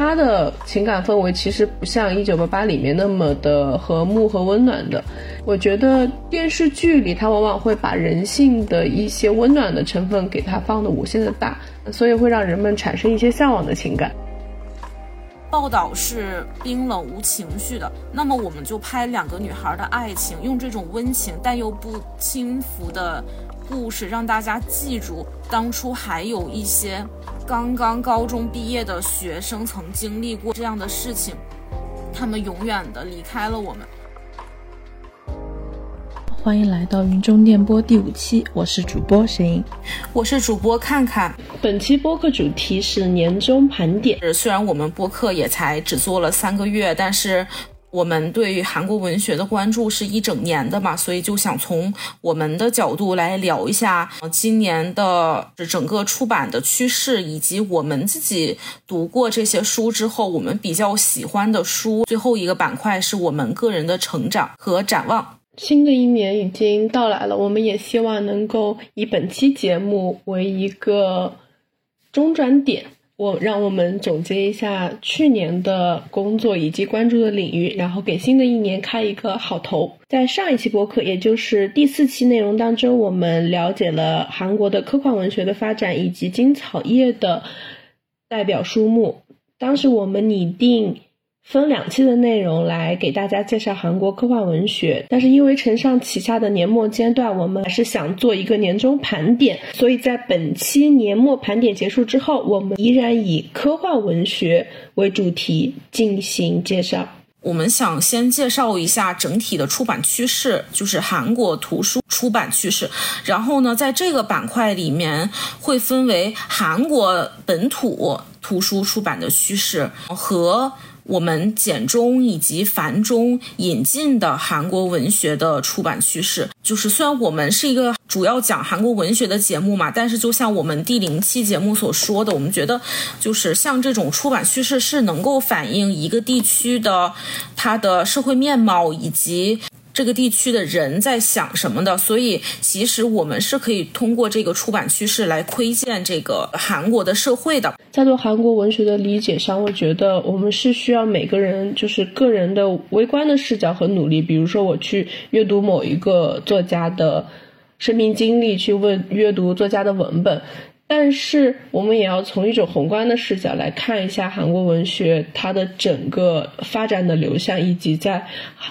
他的情感氛围其实不像《一九八八》里面那么的和睦和温暖的。我觉得电视剧里他往往会把人性的一些温暖的成分给它放的无限的大，所以会让人们产生一些向往的情感。报道是冰冷无情绪的，那么我们就拍两个女孩的爱情，用这种温情但又不轻浮的故事，让大家记住当初还有一些刚刚高中毕业的学生曾经历过这样的事情，他们永远的离开了我们。欢迎来到云中电波第五期，我是主播沈莹，我是主播看看。本期播客主题是年终盘点。虽然我们播客也才只做了三个月，但是我们对韩国文学的关注是一整年的嘛，所以就想从我们的角度来聊一下今年的整个出版的趋势，以及我们自己读过这些书之后，我们比较喜欢的书。最后一个板块是我们个人的成长和展望。新的一年已经到来了，我们也希望能够以本期节目为一个中转点，我让我们总结一下去年的工作以及关注的领域，然后给新的一年开一个好头。在上一期播客，也就是第四期内容当中，我们了解了韩国的科幻文学的发展以及金草叶的代表书目。当时我们拟定。分两期的内容来给大家介绍韩国科幻文学，但是因为承上启下的年末阶段，我们还是想做一个年终盘点，所以在本期年末盘点结束之后，我们依然以科幻文学为主题进行介绍。我们想先介绍一下整体的出版趋势，就是韩国图书出版趋势。然后呢，在这个板块里面会分为韩国本土图书出版的趋势和。我们简中以及繁中引进的韩国文学的出版趋势，就是虽然我们是一个主要讲韩国文学的节目嘛，但是就像我们第零期节目所说的，我们觉得就是像这种出版趋势是能够反映一个地区的它的社会面貌以及。这个地区的人在想什么的，所以其实我们是可以通过这个出版趋势来窥见这个韩国的社会的。在做韩国文学的理解上，我觉得我们是需要每个人就是个人的微观的视角和努力。比如说，我去阅读某一个作家的生命经历，去问阅读作家的文本。但是我们也要从一种宏观的视角来看一下韩国文学它的整个发展的流向，以及在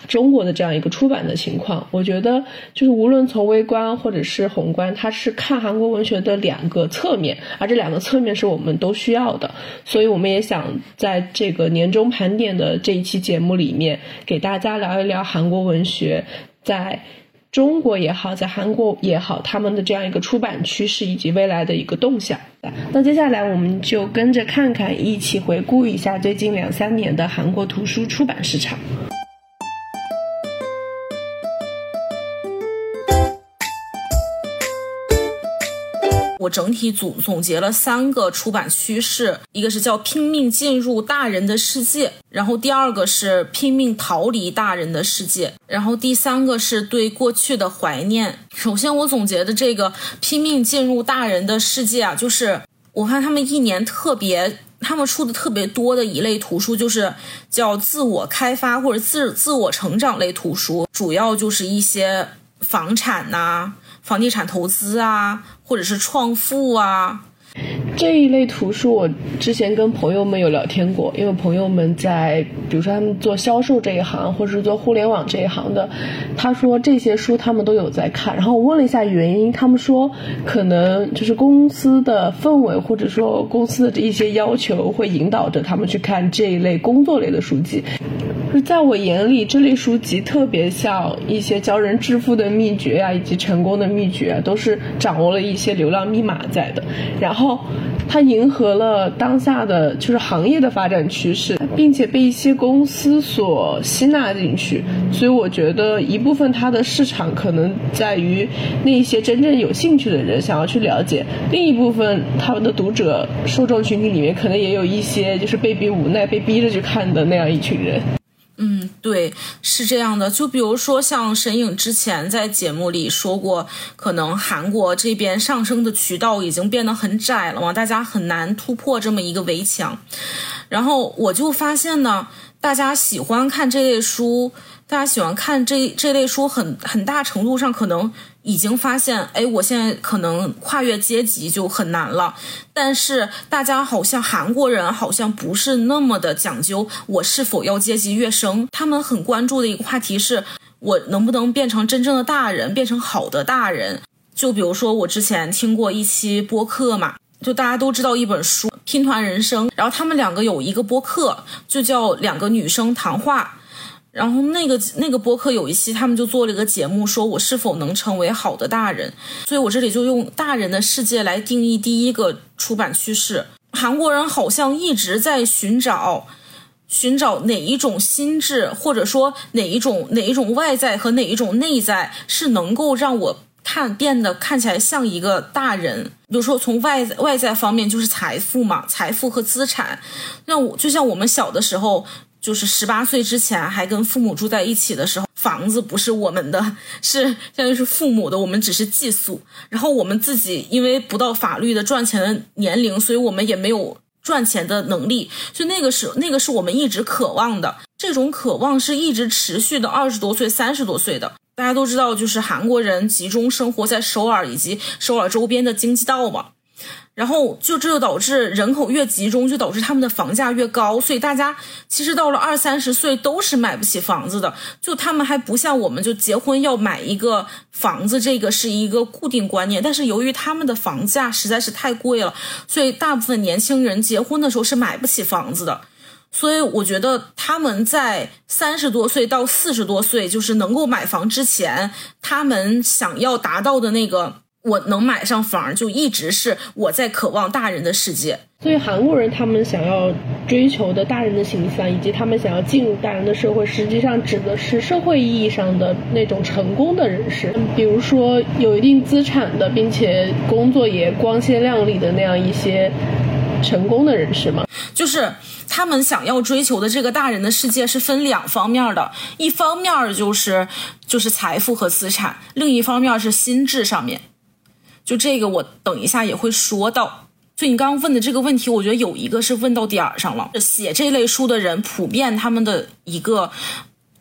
中国的这样一个出版的情况。我觉得就是无论从微观或者是宏观，它是看韩国文学的两个侧面，而这两个侧面是我们都需要的。所以我们也想在这个年终盘点的这一期节目里面，给大家聊一聊韩国文学在。中国也好，在韩国也好，他们的这样一个出版趋势以及未来的一个动向。那接下来我们就跟着看看，一起回顾一下最近两三年的韩国图书出版市场。我整体总总结了三个出版趋势，一个是叫拼命进入大人的世界，然后第二个是拼命逃离大人的世界，然后第三个是对过去的怀念。首先，我总结的这个拼命进入大人的世界啊，就是我看他们一年特别，他们出的特别多的一类图书，就是叫自我开发或者自自我成长类图书，主要就是一些房产呐。房地产投资啊，或者是创富啊。这一类图书，我之前跟朋友们有聊天过，因为朋友们在，比如说他们做销售这一行，或者是做互联网这一行的，他说这些书他们都有在看。然后我问了一下原因，他们说可能就是公司的氛围，或者说公司的一些要求，会引导着他们去看这一类工作类的书籍。就在我眼里，这类书籍特别像一些教人致富的秘诀啊，以及成功的秘诀啊，都是掌握了一些流量密码在的。然后。后它迎合了当下的就是行业的发展趋势，并且被一些公司所吸纳进去，所以我觉得一部分它的市场可能在于那些真正有兴趣的人想要去了解，另一部分他们的读者受众群体里面可能也有一些就是被逼无奈被逼着去看的那样一群人。嗯，对，是这样的。就比如说，像沈影之前在节目里说过，可能韩国这边上升的渠道已经变得很窄了嘛，大家很难突破这么一个围墙。然后我就发现呢，大家喜欢看这类书，大家喜欢看这这类书，很很大程度上可能。已经发现，哎，我现在可能跨越阶级就很难了。但是大家好像韩国人好像不是那么的讲究，我是否要阶级跃升？他们很关注的一个话题是，我能不能变成真正的大人，变成好的大人？就比如说我之前听过一期播客嘛，就大家都知道一本书《拼团人生》，然后他们两个有一个播客，就叫两个女生谈话。然后那个那个播客有一期，他们就做了一个节目，说我是否能成为好的大人。所以我这里就用大人的世界来定义第一个出版趋势。韩国人好像一直在寻找，寻找哪一种心智，或者说哪一种哪一种外在和哪一种内在是能够让我看变得看起来像一个大人。比如说从外外在方面就是财富嘛，财富和资产。那我就像我们小的时候。就是十八岁之前还跟父母住在一起的时候，房子不是我们的，是相当于是父母的，我们只是寄宿。然后我们自己因为不到法律的赚钱的年龄，所以我们也没有赚钱的能力。所以那个是那个是我们一直渴望的，这种渴望是一直持续的二十多岁、三十多岁的。大家都知道，就是韩国人集中生活在首尔以及首尔周边的经济道嘛。然后就这就导致人口越集中，就导致他们的房价越高，所以大家其实到了二三十岁都是买不起房子的。就他们还不像我们，就结婚要买一个房子，这个是一个固定观念。但是由于他们的房价实在是太贵了，所以大部分年轻人结婚的时候是买不起房子的。所以我觉得他们在三十多岁到四十多岁，就是能够买房之前，他们想要达到的那个。我能买上房，就一直是我在渴望大人的世界。所以韩国人他们想要追求的大人的形象，以及他们想要进入大人的社会，实际上指的是社会意义上的那种成功的人士，比如说有一定资产的，并且工作也光鲜亮丽的那样一些成功的人士嘛。就是他们想要追求的这个大人的世界是分两方面的，一方面就是就是财富和资产，另一方面是心智上面。就这个，我等一下也会说到。所以你刚刚问的这个问题，我觉得有一个是问到点儿上了。写这类书的人，普遍他们的一个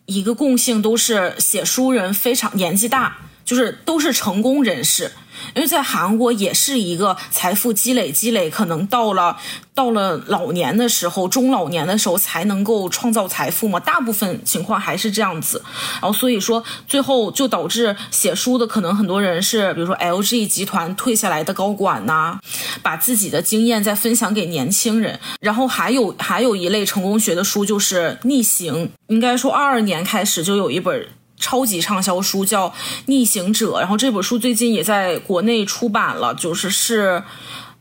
一个共性都是写书人非常年纪大，就是都是成功人士。因为在韩国也是一个财富积累积累，可能到了到了老年的时候，中老年的时候才能够创造财富嘛。大部分情况还是这样子，然后所以说最后就导致写书的可能很多人是，比如说 LG 集团退下来的高管呐，把自己的经验再分享给年轻人。然后还有还有一类成功学的书就是逆行，应该说二二年开始就有一本。超级畅销书叫《逆行者》，然后这本书最近也在国内出版了，就是是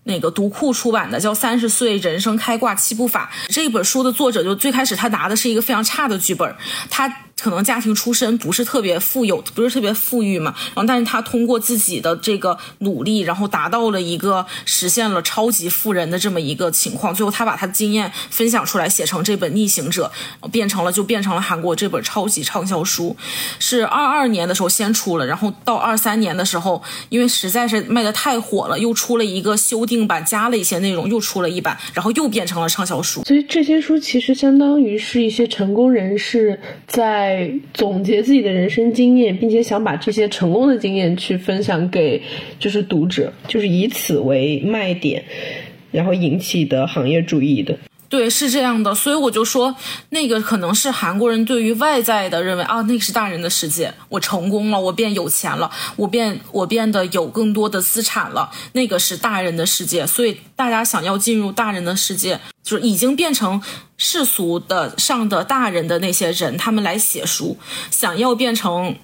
那个读库出版的，叫《三十岁人生开挂七步法》。这本书的作者就最开始他拿的是一个非常差的剧本，他。可能家庭出身不是特别富有，不是特别富裕嘛，然后但是他通过自己的这个努力，然后达到了一个实现了超级富人的这么一个情况，最后他把他的经验分享出来，写成这本《逆行者》，变成了就变成了韩国这本超级畅销书，是二二年的时候先出了，然后到二三年的时候，因为实在是卖的太火了，又出了一个修订版，加了一些内容，又出了一版，然后又变成了畅销书。所以这些书其实相当于是一些成功人士在。在总结自己的人生经验，并且想把这些成功的经验去分享给就是读者，就是以此为卖点，然后引起的行业注意的。对，是这样的，所以我就说，那个可能是韩国人对于外在的认为啊，那个是大人的世界，我成功了，我变有钱了，我变我变得有更多的资产了，那个是大人的世界，所以大家想要进入大人的世界，就是已经变成世俗的上的大人的那些人，他们来写书，想要变成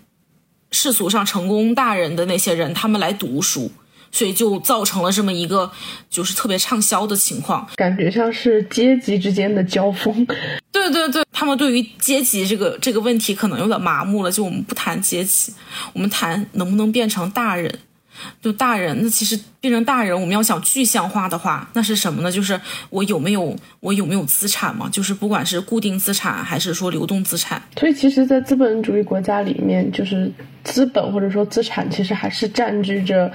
世俗上成功大人的那些人，他们来读书。所以就造成了这么一个就是特别畅销的情况，感觉像是阶级之间的交锋。对对对，他们对于阶级这个这个问题可能有点麻木了。就我们不谈阶级，我们谈能不能变成大人。就大人，那其实变成大人，我们要想具象化的话，那是什么呢？就是我有没有我有没有资产嘛？就是不管是固定资产还是说流动资产。所以，其实，在资本主义国家里面，就是资本或者说资产，其实还是占据着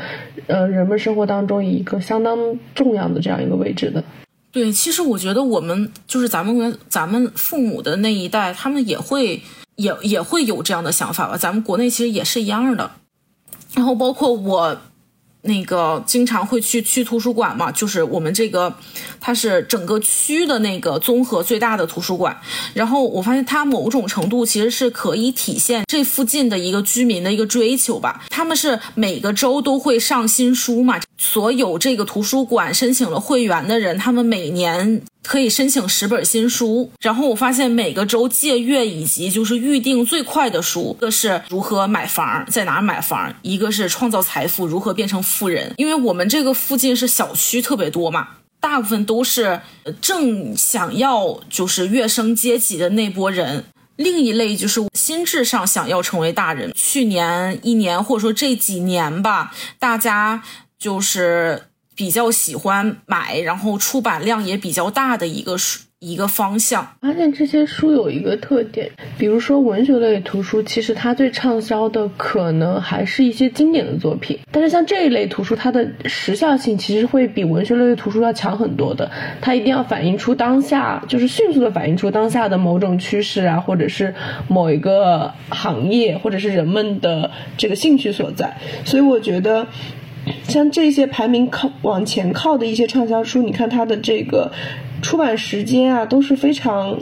呃人们生活当中一个相当重要的这样一个位置的。对，其实我觉得我们就是咱们咱们父母的那一代，他们也会也也会有这样的想法吧？咱们国内其实也是一样的。然后包括我，那个经常会去区图书馆嘛，就是我们这个，它是整个区的那个综合最大的图书馆。然后我发现它某种程度其实是可以体现这附近的一个居民的一个追求吧。他们是每个周都会上新书嘛，所有这个图书馆申请了会员的人，他们每年。可以申请十本新书，然后我发现每个周借阅以及就是预定最快的书，一个是如何买房，在哪买房，一个是创造财富，如何变成富人。因为我们这个附近是小区特别多嘛，大部分都是正想要就是跃升阶级的那波人。另一类就是心智上想要成为大人。去年一年或者说这几年吧，大家就是。比较喜欢买，然后出版量也比较大的一个书一个方向。发现这些书有一个特点，比如说文学类图书，其实它最畅销的可能还是一些经典的作品。但是像这一类图书，它的时效性其实会比文学类图书要强很多的。它一定要反映出当下，就是迅速的反映出当下的某种趋势啊，或者是某一个行业，或者是人们的这个兴趣所在。所以我觉得。像这些排名靠往前靠的一些畅销书，你看它的这个出版时间啊，都是非常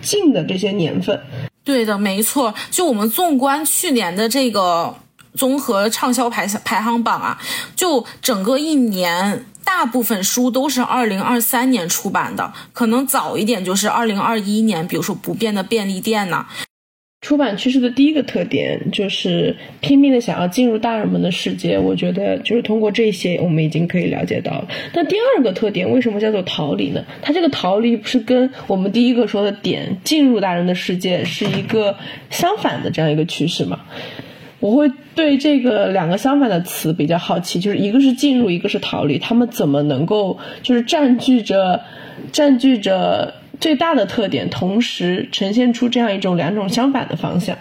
近的这些年份。对的，没错。就我们纵观去年的这个综合畅销排排行榜啊，就整个一年，大部分书都是二零二三年出版的，可能早一点就是二零二一年，比如说《不变的便利店》呐。出版趋势的第一个特点就是拼命的想要进入大人们的世界，我觉得就是通过这些，我们已经可以了解到了。那第二个特点为什么叫做逃离呢？它这个逃离不是跟我们第一个说的点进入大人的世界是一个相反的这样一个趋势吗？我会对这个两个相反的词比较好奇，就是一个是进入，一个是逃离，他们怎么能够就是占据着占据着？最大的特点，同时呈现出这样一种两种相反的方向。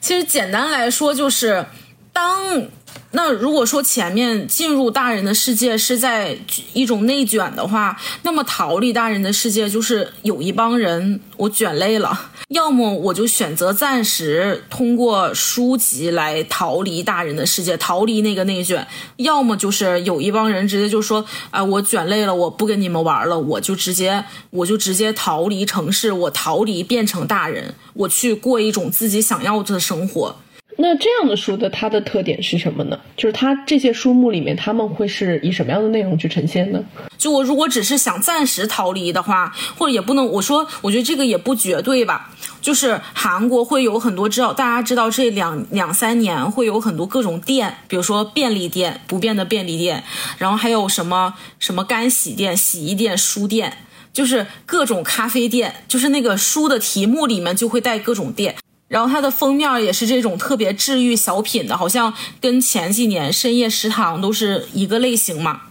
其实简单来说，就是当。那如果说前面进入大人的世界是在一种内卷的话，那么逃离大人的世界就是有一帮人我卷累了，要么我就选择暂时通过书籍来逃离大人的世界，逃离那个内卷；要么就是有一帮人直接就说啊，我卷累了，我不跟你们玩了，我就直接我就直接逃离城市，我逃离变成大人，我去过一种自己想要的生活。那这样的书的它的特点是什么呢？就是它这些书目里面，他们会是以什么样的内容去呈现呢？就我如果只是想暂时逃离的话，或者也不能我说，我觉得这个也不绝对吧。就是韩国会有很多知道，大家知道这两两三年会有很多各种店，比如说便利店，不变的便利店，然后还有什么什么干洗店、洗衣店、书店，就是各种咖啡店，就是那个书的题目里面就会带各种店。然后它的封面也是这种特别治愈小品的，好像跟前几年深夜食堂都是一个类型嘛。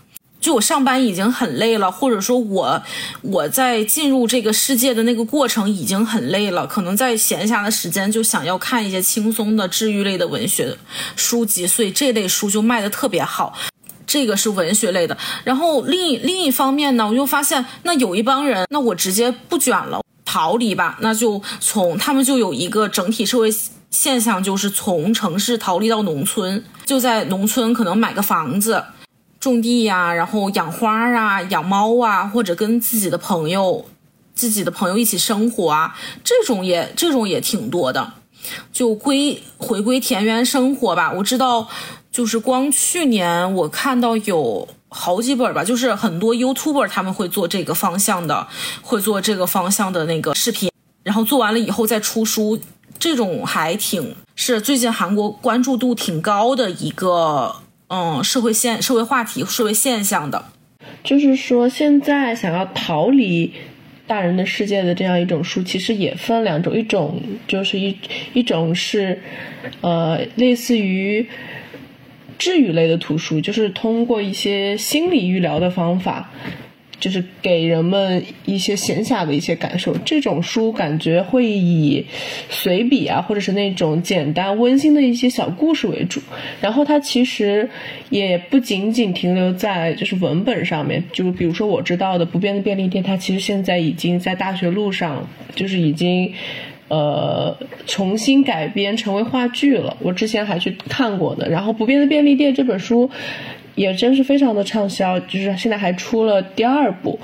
就我上班已经很累了，或者说我我在进入这个世界的那个过程已经很累了，可能在闲暇的时间就想要看一些轻松的治愈类的文学书籍，所以这类书就卖的特别好。这个是文学类的。然后另另一方面呢，我又发现那有一帮人，那我直接不卷了。逃离吧，那就从他们就有一个整体社会现象，就是从城市逃离到农村，就在农村可能买个房子，种地呀，然后养花啊，养猫啊，或者跟自己的朋友、自己的朋友一起生活啊，这种也这种也挺多的，就归回归田园生活吧。我知道，就是光去年我看到有。好几本吧，就是很多 YouTuber 他们会做这个方向的，会做这个方向的那个视频，然后做完了以后再出书，这种还挺是最近韩国关注度挺高的一个嗯社会现社会话题社会现象的。就是说，现在想要逃离大人的世界的这样一种书，其实也分两种，一种就是一一种是呃类似于。治愈类的图书，就是通过一些心理愈疗的方法。就是给人们一些闲暇的一些感受，这种书感觉会以随笔啊，或者是那种简单温馨的一些小故事为主。然后它其实也不仅仅停留在就是文本上面，就比如说我知道的《不变的便利店》，它其实现在已经在大学路上，就是已经呃重新改编成为话剧了。我之前还去看过的。然后《不变的便利店》这本书。也真是非常的畅销，就是现在还出了第二部，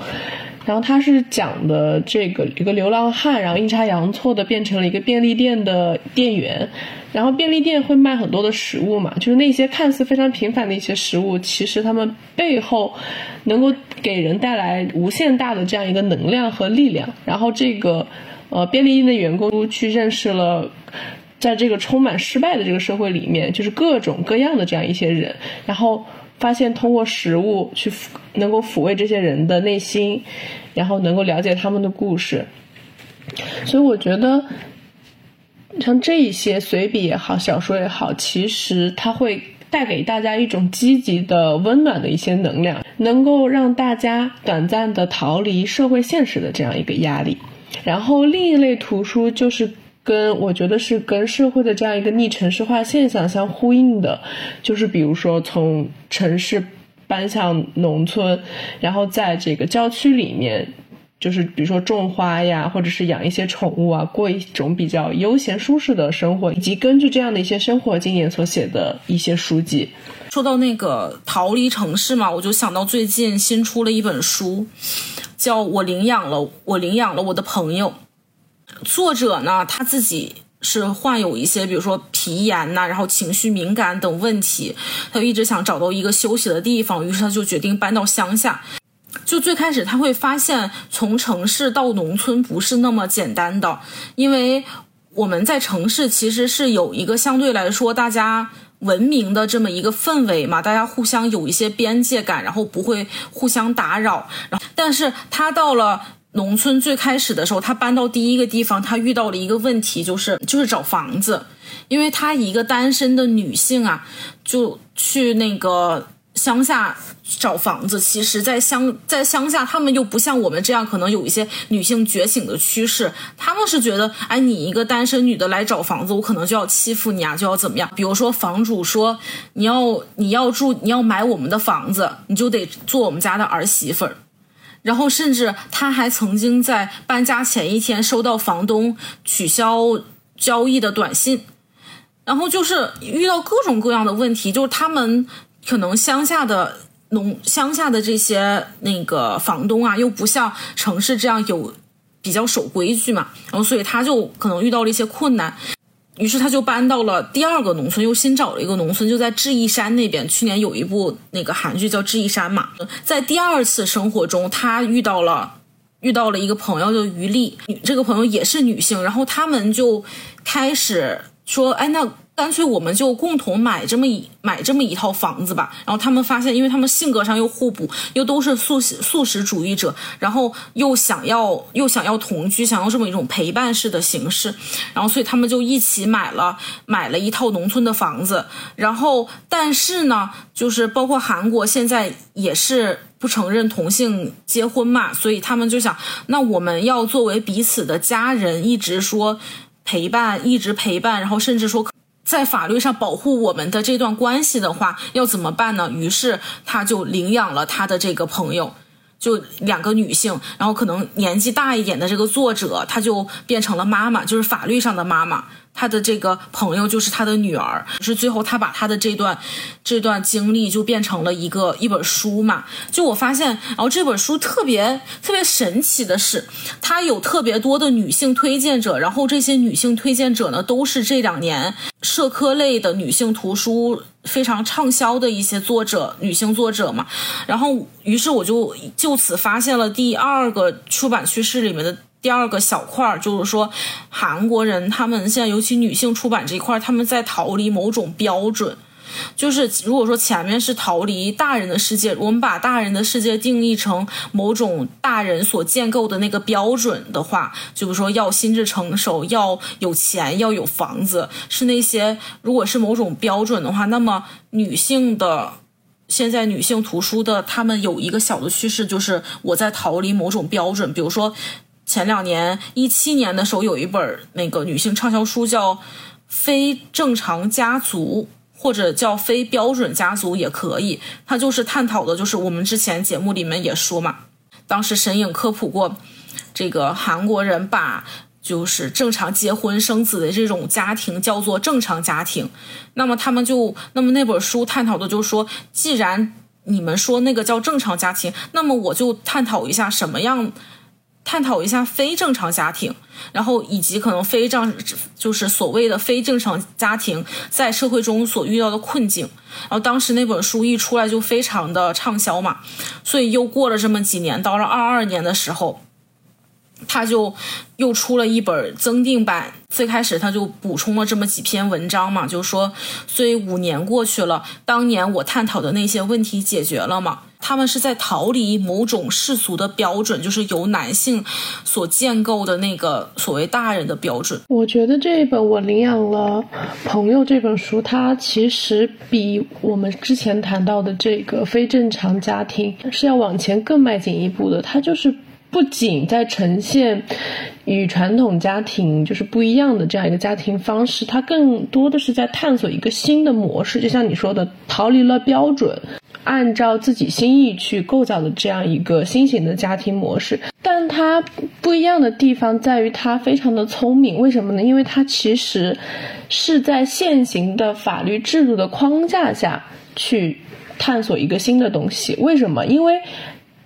然后它是讲的这个一个流浪汉，然后阴差阳错的变成了一个便利店的店员，然后便利店会卖很多的食物嘛，就是那些看似非常平凡的一些食物，其实他们背后能够给人带来无限大的这样一个能量和力量，然后这个呃便利店的员工去认识了，在这个充满失败的这个社会里面，就是各种各样的这样一些人，然后。发现通过食物去能够抚慰这些人的内心，然后能够了解他们的故事，所以我觉得像这一些随笔也好，小说也好，其实它会带给大家一种积极的、温暖的一些能量，能够让大家短暂的逃离社会现实的这样一个压力。然后另一类图书就是。跟我觉得是跟社会的这样一个逆城市化现象相呼应的，就是比如说从城市搬向农村，然后在这个郊区里面，就是比如说种花呀，或者是养一些宠物啊，过一种比较悠闲舒适的生活，以及根据这样的一些生活经验所写的一些书籍。说到那个逃离城市嘛，我就想到最近新出了一本书，叫我领养了我领养了我的朋友。作者呢，他自己是患有一些，比如说皮炎呐，然后情绪敏感等问题，他就一直想找到一个休息的地方，于是他就决定搬到乡下。就最开始他会发现，从城市到农村不是那么简单的，因为我们在城市其实是有一个相对来说大家文明的这么一个氛围嘛，大家互相有一些边界感，然后不会互相打扰。然后，但是他到了。农村最开始的时候，他搬到第一个地方，他遇到了一个问题，就是就是找房子，因为他一个单身的女性啊，就去那个乡下找房子。其实，在乡在乡下，他们又不像我们这样，可能有一些女性觉醒的趋势。他们是觉得，哎，你一个单身女的来找房子，我可能就要欺负你啊，就要怎么样？比如说，房主说你要你要住你要买我们的房子，你就得做我们家的儿媳妇儿。然后，甚至他还曾经在搬家前一天收到房东取消交易的短信，然后就是遇到各种各样的问题，就是他们可能乡下的农乡下的这些那个房东啊，又不像城市这样有比较守规矩嘛，然后所以他就可能遇到了一些困难。于是他就搬到了第二个农村，又新找了一个农村，就在智异山那边。去年有一部那个韩剧叫《智异山》嘛，在第二次生活中，他遇到了遇到了一个朋友，叫于丽，这个朋友也是女性，然后他们就开始说：“哎，那。”干脆我们就共同买这么一买这么一套房子吧。然后他们发现，因为他们性格上又互补，又都是素食素食主义者，然后又想要又想要同居，想要这么一种陪伴式的形式。然后所以他们就一起买了买了一套农村的房子。然后但是呢，就是包括韩国现在也是不承认同性结婚嘛，所以他们就想，那我们要作为彼此的家人，一直说陪伴，一直陪伴，然后甚至说。在法律上保护我们的这段关系的话，要怎么办呢？于是他就领养了他的这个朋友，就两个女性，然后可能年纪大一点的这个作者，他就变成了妈妈，就是法律上的妈妈。他的这个朋友就是他的女儿，是最后他把他的这段这段经历就变成了一个一本书嘛。就我发现，然后这本书特别特别神奇的是，它有特别多的女性推荐者，然后这些女性推荐者呢，都是这两年社科类的女性图书非常畅销的一些作者，女性作者嘛。然后，于是我就就此发现了第二个出版趋势里面的。第二个小块儿就是说，韩国人他们现在尤其女性出版这一块，他们在逃离某种标准，就是如果说前面是逃离大人的世界，我们把大人的世界定义成某种大人所建构的那个标准的话，就比如说要心智成熟，要有钱，要有房子，是那些如果是某种标准的话，那么女性的现在女性图书的他们有一个小的趋势，就是我在逃离某种标准，比如说。前两年，一七年的时候，有一本那个女性畅销书叫《非正常家族》，或者叫《非标准家族》也可以。它就是探讨的，就是我们之前节目里面也说嘛，当时神影科普过，这个韩国人把就是正常结婚生子的这种家庭叫做正常家庭。那么他们就，那么那本书探讨的就是说，既然你们说那个叫正常家庭，那么我就探讨一下什么样。探讨一下非正常家庭，然后以及可能非正就是所谓的非正常家庭在社会中所遇到的困境。然后当时那本书一出来就非常的畅销嘛，所以又过了这么几年，到了二二年的时候，他就又出了一本增订版。最开始他就补充了这么几篇文章嘛，就说，所以五年过去了，当年我探讨的那些问题解决了吗？他们是在逃离某种世俗的标准，就是由男性所建构的那个所谓大人的标准。我觉得这一本我领养了朋友这本书，它其实比我们之前谈到的这个非正常家庭是要往前更迈进一步的。它就是不仅在呈现与传统家庭就是不一样的这样一个家庭方式，它更多的是在探索一个新的模式。就像你说的，逃离了标准。按照自己心意去构造的这样一个新型的家庭模式，但它不一样的地方在于它非常的聪明。为什么呢？因为它其实是在现行的法律制度的框架下去探索一个新的东西。为什么？因为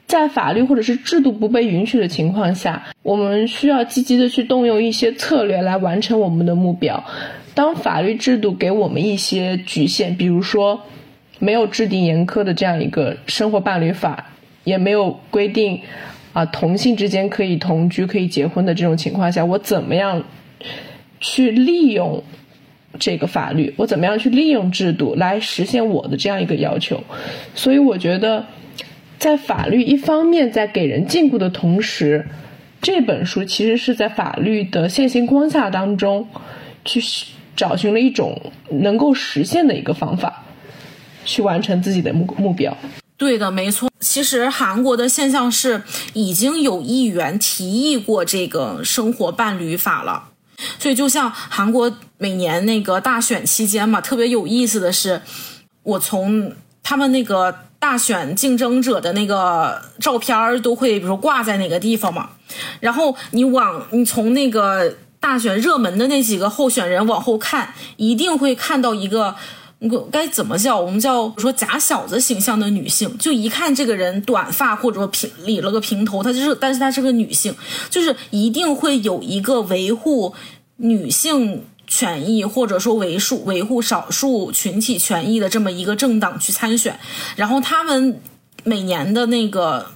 在法律或者是制度不被允许的情况下，我们需要积极的去动用一些策略来完成我们的目标。当法律制度给我们一些局限，比如说。没有制定严苛的这样一个生活伴侣法，也没有规定啊同性之间可以同居、可以结婚的这种情况下，我怎么样去利用这个法律？我怎么样去利用制度来实现我的这样一个要求？所以我觉得，在法律一方面在给人禁锢的同时，这本书其实是在法律的现行框架当中去找寻了一种能够实现的一个方法。去完成自己的目目标，对的，没错。其实韩国的现象是，已经有议员提议过这个生活伴侣法了。所以，就像韩国每年那个大选期间嘛，特别有意思的是，我从他们那个大选竞争者的那个照片儿都会，比如说挂在哪个地方嘛。然后你往你从那个大选热门的那几个候选人往后看，一定会看到一个。我该怎么叫？我们叫说假小子形象的女性，就一看这个人短发或者说平理了个平头，她就是，但是她是个女性，就是一定会有一个维护女性权益或者说维数维护少数群体权益的这么一个政党去参选，然后他们每年的那个。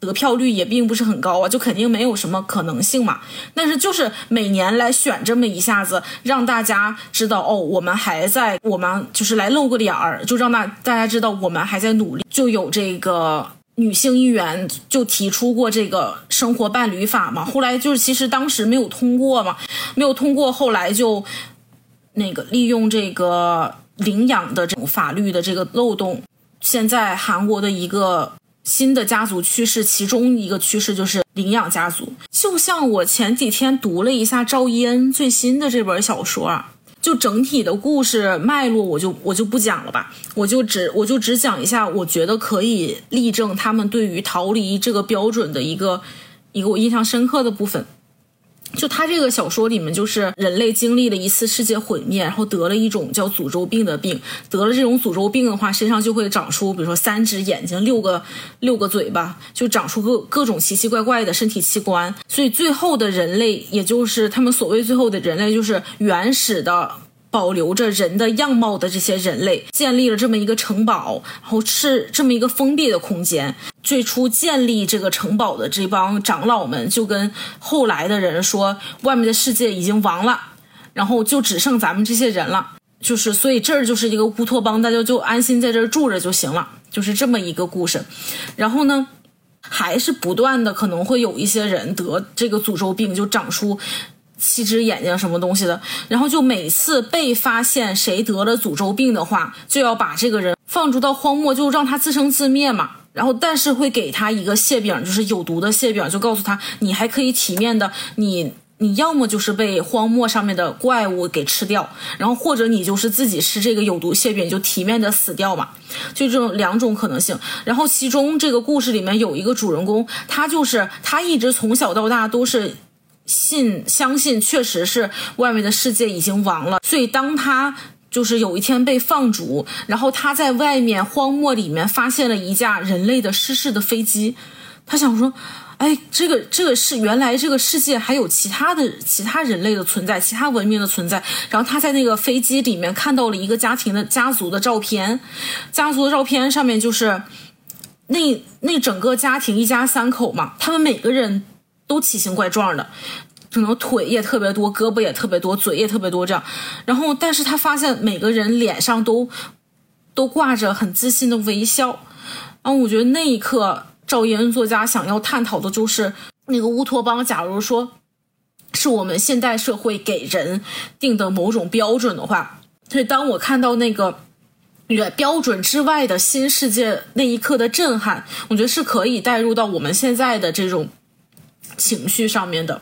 得票率也并不是很高啊，就肯定没有什么可能性嘛。但是就是每年来选这么一下子，让大家知道哦，我们还在，我们就是来露个脸儿，就让大大家知道我们还在努力。就有这个女性议员就提出过这个生活伴侣法嘛，后来就是其实当时没有通过嘛，没有通过，后来就那个利用这个领养的这种法律的这个漏洞，现在韩国的一个。新的家族趋势，其中一个趋势就是领养家族。就像我前几天读了一下赵一恩最新的这本小说啊，就整体的故事脉络，我就我就不讲了吧，我就只我就只讲一下，我觉得可以例证他们对于逃离这个标准的一个一个我印象深刻的部分。就他这个小说里面，就是人类经历了一次世界毁灭，然后得了一种叫诅咒病的病。得了这种诅咒病的话，身上就会长出，比如说三只眼睛、六个六个嘴巴，就长出各各种奇奇怪怪的身体器官。所以最后的人类，也就是他们所谓最后的人类，就是原始的。保留着人的样貌的这些人类建立了这么一个城堡，然后是这么一个封闭的空间。最初建立这个城堡的这帮长老们就跟后来的人说，外面的世界已经亡了，然后就只剩咱们这些人了。就是所以这儿就是一个乌托邦，大家就安心在这儿住着就行了，就是这么一个故事。然后呢，还是不断的可能会有一些人得这个诅咒病，就长出七只眼睛什么东西的。然后就每次被发现谁得了诅咒病的话，就要把这个人放逐到荒漠，就让他自生自灭嘛。然后但是会给他一个蟹饼，就是有毒的蟹饼，就告诉他你还可以体面的你。你要么就是被荒漠上面的怪物给吃掉，然后或者你就是自己吃这个有毒蟹饼，就体面的死掉嘛，就这种两种可能性。然后其中这个故事里面有一个主人公，他就是他一直从小到大都是信相信，确实是外面的世界已经亡了，所以当他就是有一天被放逐，然后他在外面荒漠里面发现了一架人类的失事的飞机，他想说。哎，这个这个是原来这个世界还有其他的其他人类的存在，其他文明的存在。然后他在那个飞机里面看到了一个家庭的家族的照片，家族的照片上面就是那那整个家庭一家三口嘛，他们每个人都奇形怪状的，可能腿也特别多，胳膊也特别多，嘴也特别多这样。然后，但是他发现每个人脸上都都挂着很自信的微笑。然后我觉得那一刻。赵伊恩作家想要探讨的就是那个乌托邦。假如说是我们现代社会给人定的某种标准的话，所以当我看到那个远标准之外的新世界那一刻的震撼，我觉得是可以带入到我们现在的这种情绪上面的。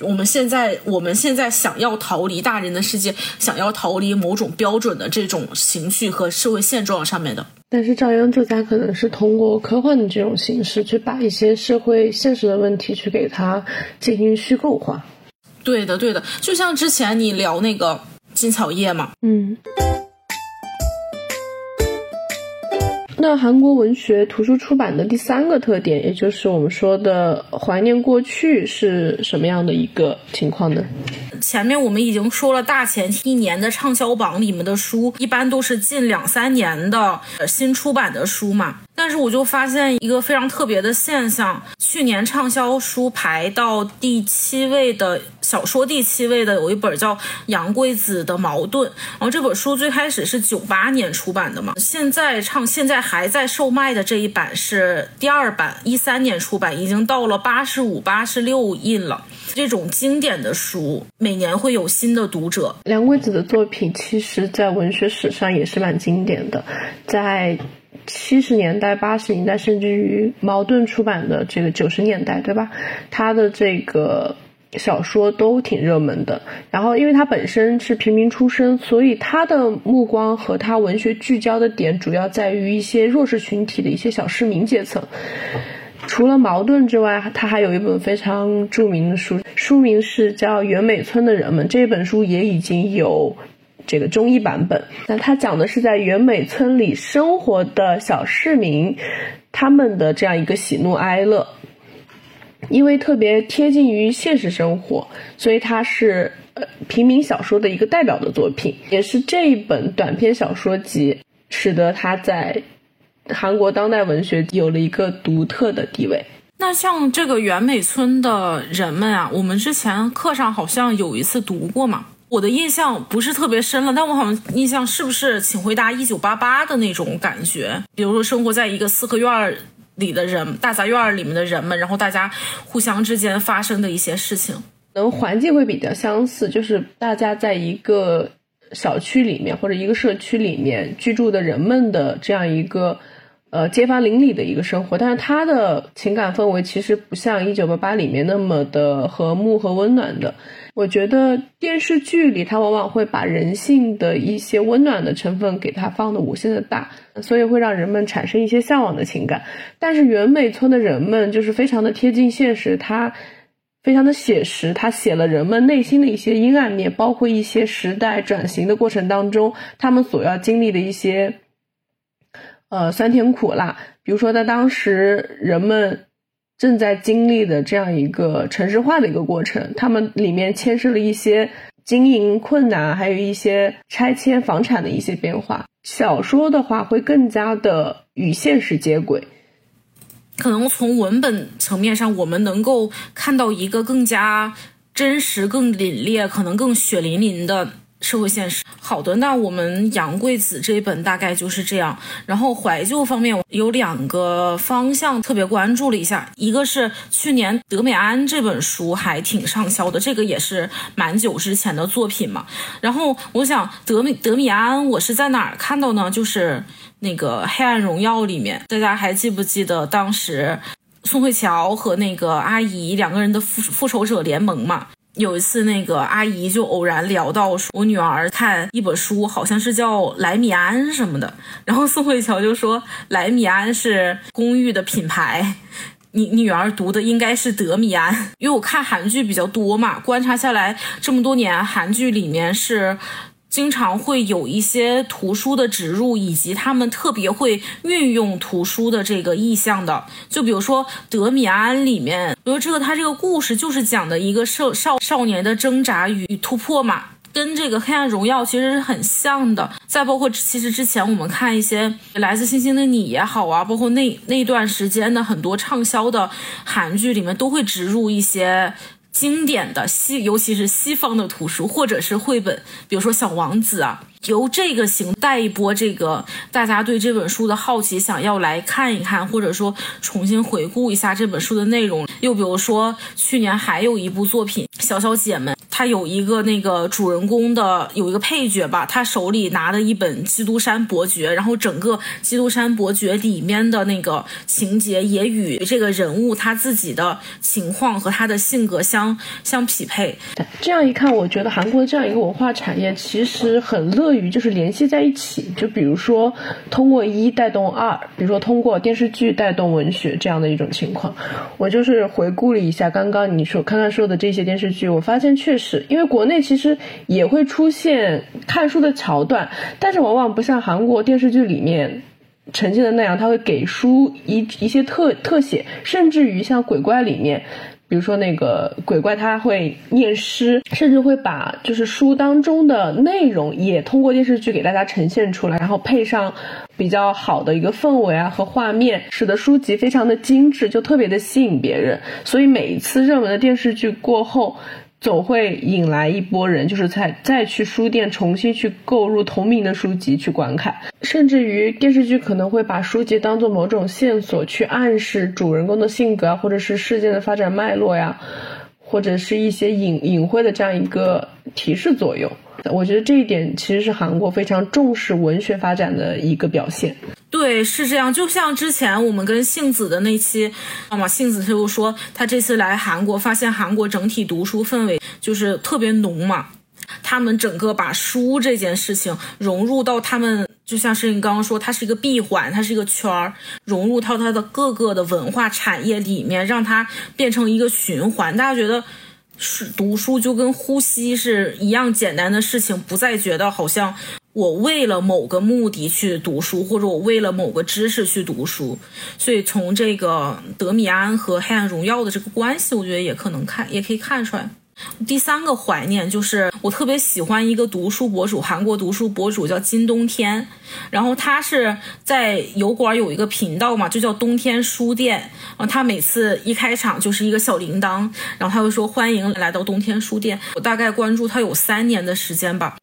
我们现在我们现在想要逃离大人的世界，想要逃离某种标准的这种情绪和社会现状上面的。但是赵阳作家可能是通过科幻的这种形式，去把一些社会现实的问题去给它进行虚构化。对的，对的，就像之前你聊那个金草叶嘛，嗯。那韩国文学图书出版的第三个特点，也就是我们说的怀念过去，是什么样的一个情况呢？前面我们已经说了，大前一年的畅销榜里面的书，一般都是近两三年的新出版的书嘛。但是我就发现一个非常特别的现象，去年畅销书排到第七位的小说，第七位的有一本叫杨贵子的《矛盾》，然后这本书最开始是九八年出版的嘛，现在唱现在还在售卖的这一版是第二版，一三年出版，已经到了八十五、八十六印了。这种经典的书，每年会有新的读者。杨贵子的作品，其实在文学史上也是蛮经典的，在。七十年代、八十年代，甚至于茅盾出版的这个九十年代，对吧？他的这个小说都挺热门的。然后，因为他本身是平民出身，所以他的目光和他文学聚焦的点，主要在于一些弱势群体的一些小市民阶层。除了矛盾之外，他还有一本非常著名的书，书名是叫《原美村的人们》。这本书也已经有。这个中医版本，那它讲的是在原美村里生活的小市民，他们的这样一个喜怒哀乐，因为特别贴近于现实生活，所以它是呃平民小说的一个代表的作品，也是这一本短篇小说集使得它在韩国当代文学有了一个独特的地位。那像这个原美村的人们啊，我们之前课上好像有一次读过嘛。我的印象不是特别深了，但我好像印象是不是《请回答一九八八》的那种感觉？比如说生活在一个四合院里的人，大杂院里面的人们，然后大家互相之间发生的一些事情，能环境会比较相似，就是大家在一个小区里面或者一个社区里面居住的人们的这样一个。呃，街坊邻里的一个生活，但是他的情感氛围其实不像《一九八八》里面那么的和睦和温暖的。我觉得电视剧里，它往往会把人性的一些温暖的成分给它放的无限的大，所以会让人们产生一些向往的情感。但是原美村的人们就是非常的贴近现实，他非常的写实，他写了人们内心的一些阴暗面，包括一些时代转型的过程当中，他们所要经历的一些。呃，酸甜苦辣，比如说在当时人们正在经历的这样一个城市化的一个过程，他们里面牵涉了一些经营困难，还有一些拆迁房产的一些变化。小说的话会更加的与现实接轨，可能从文本层面上，我们能够看到一个更加真实、更凛冽、可能更血淋淋的社会现实。好的，那我们杨贵子这一本大概就是这样。然后怀旧方面，有两个方向特别关注了一下，一个是去年德米安这本书还挺畅销的，这个也是蛮久之前的作品嘛。然后我想德米德米安，我是在哪儿看到呢？就是那个《黑暗荣耀》里面，大家还记不记得当时宋慧乔和那个阿姨两个人的复复仇者联盟嘛？有一次，那个阿姨就偶然聊到说，我女儿看一本书，好像是叫莱米安什么的。然后宋慧乔就说，莱米安是公寓的品牌，你女儿读的应该是德米安。因为我看韩剧比较多嘛，观察下来这么多年，韩剧里面是。经常会有一些图书的植入，以及他们特别会运用图书的这个意象的。就比如说《德米安》里面，比如这个他这个故事就是讲的一个少少少年的挣扎与突破嘛，跟这个《黑暗荣耀》其实是很像的。再包括其实之前我们看一些《来自星星的你》也好啊，包括那那段时间的很多畅销的韩剧里面，都会植入一些。经典的西，尤其是西方的图书或者是绘本，比如说《小王子》啊，由这个行带一波这个大家对这本书的好奇，想要来看一看，或者说重新回顾一下这本书的内容。又比如说去年还有一部作品《小小姐们》。他有一个那个主人公的有一个配角吧，他手里拿的一本《基督山伯爵》，然后整个《基督山伯爵》里面的那个情节也与这个人物他自己的情况和他的性格相相匹配。这样一看，我觉得韩国这样一个文化产业其实很乐于就是联系在一起，就比如说通过一带动二，比如说通过电视剧带动文学这样的一种情况。我就是回顾了一下刚刚你说看看说的这些电视剧，我发现确实。因为国内其实也会出现看书的桥段，但是往往不像韩国电视剧里面呈现的那样，他会给书一一些特特写，甚至于像鬼怪里面。比如说那个鬼怪，他会念诗，甚至会把就是书当中的内容也通过电视剧给大家呈现出来，然后配上比较好的一个氛围啊和画面，使得书籍非常的精致，就特别的吸引别人。所以每一次热门的电视剧过后。总会引来一波人，就是再再去书店重新去购入同名的书籍去观看，甚至于电视剧可能会把书籍当做某种线索去暗示主人公的性格啊，或者是事件的发展脉络呀，或者是一些隐隐晦的这样一个提示作用。我觉得这一点其实是韩国非常重视文学发展的一个表现。对，是这样。就像之前我们跟杏子的那期，嘛，杏子他就说他这次来韩国，发现韩国整体读书氛围就是特别浓嘛。他们整个把书这件事情融入到他们，就像是你刚刚说，它是一个闭环，它是一个圈儿，融入到它的各个的文化产业里面，让它变成一个循环。大家觉得是读书就跟呼吸是一样简单的事情，不再觉得好像。我为了某个目的去读书，或者我为了某个知识去读书，所以从这个德米安和黑暗荣耀的这个关系，我觉得也可能看，也可以看出来。第三个怀念就是我特别喜欢一个读书博主，韩国读书博主叫金冬天，然后他是在油管有一个频道嘛，就叫冬天书店，啊他每次一开场就是一个小铃铛，然后他会说欢迎来到冬天书店。我大概关注他有三年的时间吧。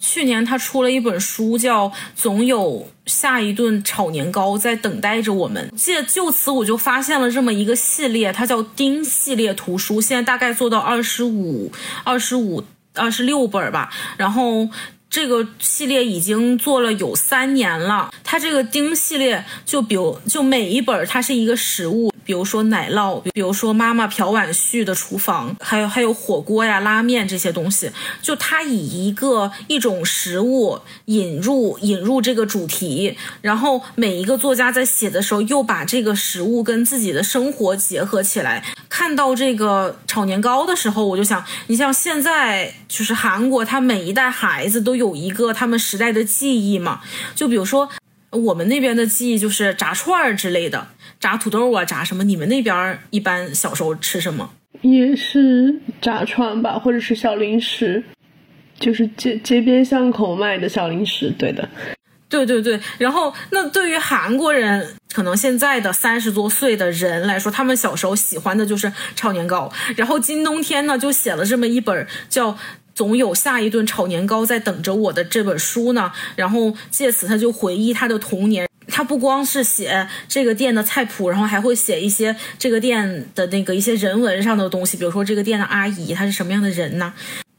去年他出了一本书，叫《总有下一顿炒年糕在等待着我们》。借就此，我就发现了这么一个系列，它叫丁系列图书，现在大概做到二十五、二十五、二十六本吧。然后这个系列已经做了有三年了。它这个丁系列，就比如就每一本它是一个食物。比如说奶酪，比如说妈妈朴婉旭的厨房，还有还有火锅呀、拉面这些东西，就他以一个一种食物引入引入这个主题，然后每一个作家在写的时候又把这个食物跟自己的生活结合起来。看到这个炒年糕的时候，我就想，你像现在就是韩国，他每一代孩子都有一个他们时代的记忆嘛，就比如说我们那边的记忆就是炸串儿之类的。炸土豆啊，炸什么？你们那边一般小时候吃什么？也是炸串吧，或者是小零食，就是街街边巷口卖的小零食。对的，对对对。然后，那对于韩国人，可能现在的三十多岁的人来说，他们小时候喜欢的就是炒年糕。然后金冬天呢，就写了这么一本叫。总有下一顿炒年糕在等着我的这本书呢。然后借此他就回忆他的童年。他不光是写这个店的菜谱，然后还会写一些这个店的那个一些人文上的东西，比如说这个店的阿姨她是什么样的人呢？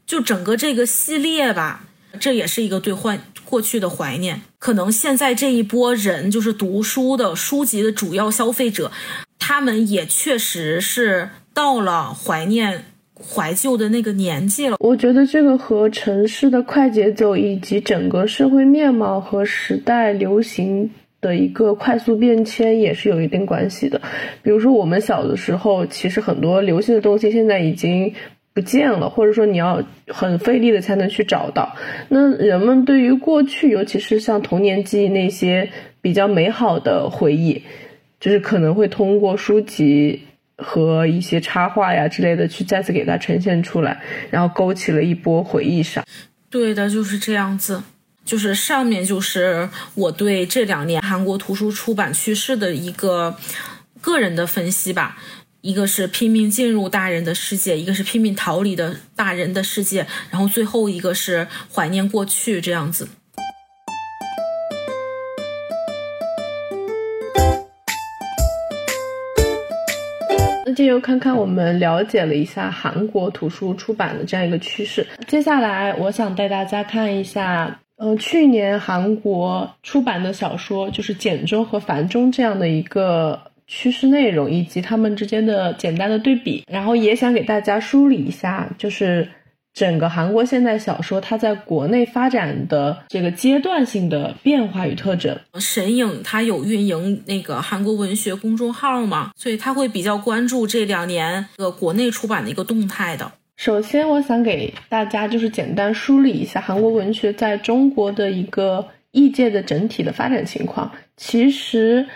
就整个这个系列吧，这也是一个对换过去的怀念。可能现在这一波人就是读书的书籍的主要消费者，他们也确实是到了怀念。怀旧的那个年纪了，我觉得这个和城市的快节奏以及整个社会面貌和时代流行的一个快速变迁也是有一定关系的。比如说，我们小的时候，其实很多流行的东西现在已经不见了，或者说你要很费力的才能去找到。那人们对于过去，尤其是像童年记忆那些比较美好的回忆，就是可能会通过书籍。和一些插画呀之类的，去再次给它呈现出来，然后勾起了一波回忆杀。对的，就是这样子。就是上面就是我对这两年韩国图书出版趋势的一个个人的分析吧。一个是拼命进入大人的世界，一个是拼命逃离的大人的世界，然后最后一个是怀念过去这样子。借由看看，我们了解了一下韩国图书出版的这样一个趋势。接下来，我想带大家看一下，嗯，去年韩国出版的小说，就是简中和繁中这样的一个趋势内容，以及他们之间的简单的对比。然后，也想给大家梳理一下，就是。整个韩国现代小说，它在国内发展的这个阶段性的变化与特征。神影它有运营那个韩国文学公众号嘛，所以他会比较关注这两年的国内出版的一个动态的。首先，我想给大家就是简单梳理一下韩国文学在中国的一个译界的整体的发展情况。其实，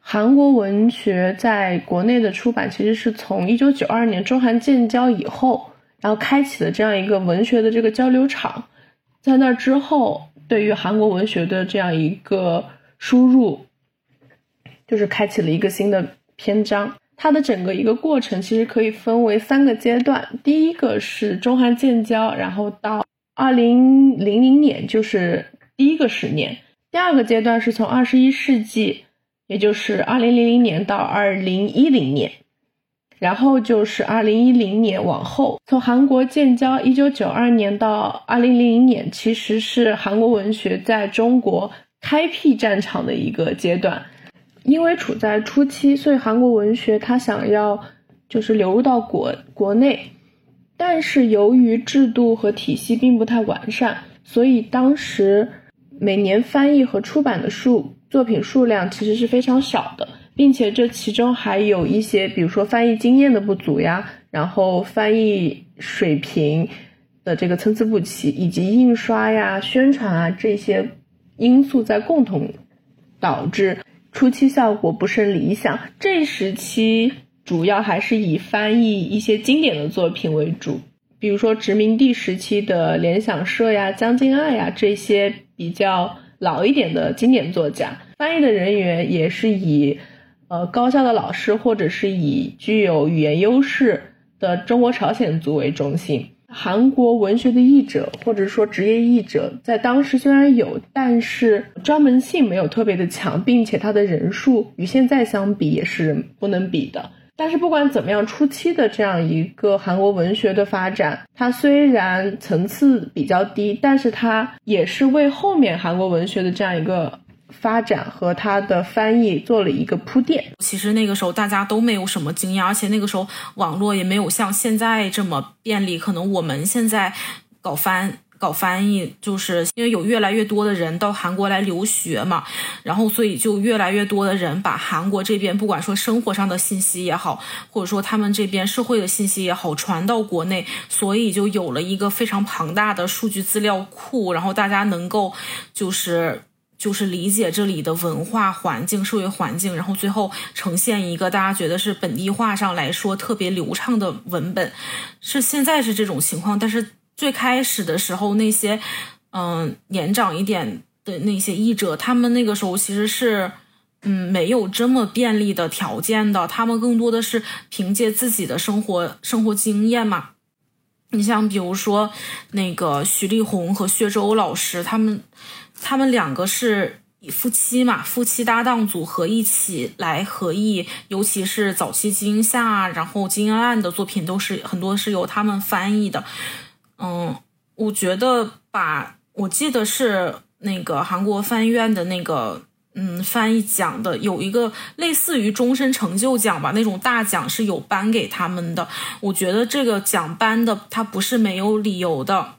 韩国文学在国内的出版，其实是从一九九二年中韩建交以后。然后开启了这样一个文学的这个交流场，在那之后，对于韩国文学的这样一个输入，就是开启了一个新的篇章。它的整个一个过程其实可以分为三个阶段：第一个是中韩建交，然后到二零零零年，就是第一个十年；第二个阶段是从二十一世纪，也就是二零零零年到二零一零年。然后就是二零一零年往后，从韩国建交一九九二年到二零零零年，其实是韩国文学在中国开辟战场的一个阶段。因为处在初期，所以韩国文学它想要就是流入到国国内，但是由于制度和体系并不太完善，所以当时每年翻译和出版的数作品数量其实是非常少的。并且这其中还有一些，比如说翻译经验的不足呀，然后翻译水平的这个参差不齐，以及印刷呀、宣传啊这些因素在共同导致初期效果不甚理想。这时期主要还是以翻译一些经典的作品为主，比如说殖民地时期的联想社呀、江津爱呀这些比较老一点的经典作家，翻译的人员也是以。呃，高校的老师，或者是以具有语言优势的中国朝鲜族为中心。韩国文学的译者，或者说职业译者，在当时虽然有，但是专门性没有特别的强，并且它的人数与现在相比也是不能比的。但是不管怎么样，初期的这样一个韩国文学的发展，它虽然层次比较低，但是它也是为后面韩国文学的这样一个。发展和他的翻译做了一个铺垫。其实那个时候大家都没有什么经验，而且那个时候网络也没有像现在这么便利。可能我们现在搞翻搞翻译，就是因为有越来越多的人到韩国来留学嘛，然后所以就越来越多的人把韩国这边不管说生活上的信息也好，或者说他们这边社会的信息也好传到国内，所以就有了一个非常庞大的数据资料库，然后大家能够就是。就是理解这里的文化环境、社会环境，然后最后呈现一个大家觉得是本地化上来说特别流畅的文本，是现在是这种情况。但是最开始的时候，那些嗯年长一点的那些译者，他们那个时候其实是嗯没有这么便利的条件的，他们更多的是凭借自己的生活生活经验嘛。你像比如说那个徐丽红和薛舟老师，他们他们两个是以夫妻嘛，夫妻搭档组合一起来合译，尤其是早期金夏，然后金恩案的作品都是很多是由他们翻译的。嗯，我觉得把我记得是那个韩国翻译院的那个。嗯，翻译奖的有一个类似于终身成就奖吧，那种大奖是有颁给他们的。我觉得这个奖颁的它不是没有理由的，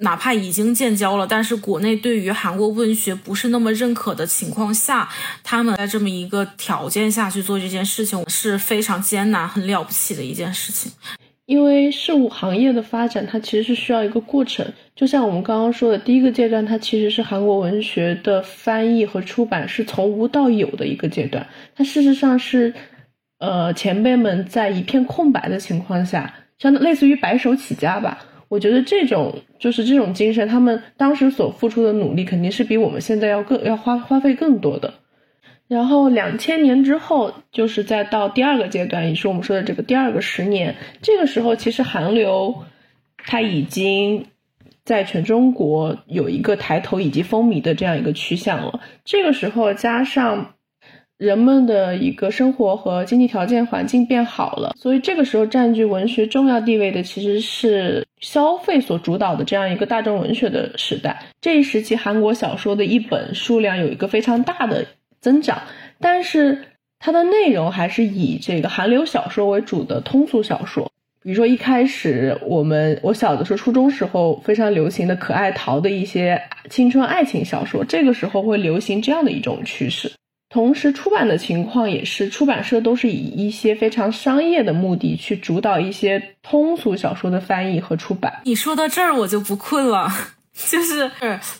哪怕已经建交了，但是国内对于韩国文学不是那么认可的情况下，他们在这么一个条件下去做这件事情是非常艰难、很了不起的一件事情。因为事物行业的发展，它其实是需要一个过程。就像我们刚刚说的，第一个阶段，它其实是韩国文学的翻译和出版是从无到有的一个阶段。它事实上是，呃，前辈们在一片空白的情况下，像类似于白手起家吧。我觉得这种就是这种精神，他们当时所付出的努力，肯定是比我们现在要更要花花费更多的。然后两千年之后，就是再到第二个阶段，也是我们说的这个第二个十年。这个时候，其实韩流它已经在全中国有一个抬头以及风靡的这样一个趋向了。这个时候，加上人们的一个生活和经济条件环境变好了，所以这个时候占据文学重要地位的其实是消费所主导的这样一个大众文学的时代。这一时期，韩国小说的一本数量有一个非常大的。增长，但是它的内容还是以这个韩流小说为主的通俗小说。比如说一开始我们我小的时候初中时候非常流行的可爱淘的一些青春爱情小说，这个时候会流行这样的一种趋势。同时出版的情况也是，出版社都是以一些非常商业的目的去主导一些通俗小说的翻译和出版。你说到这儿我就不困了，就是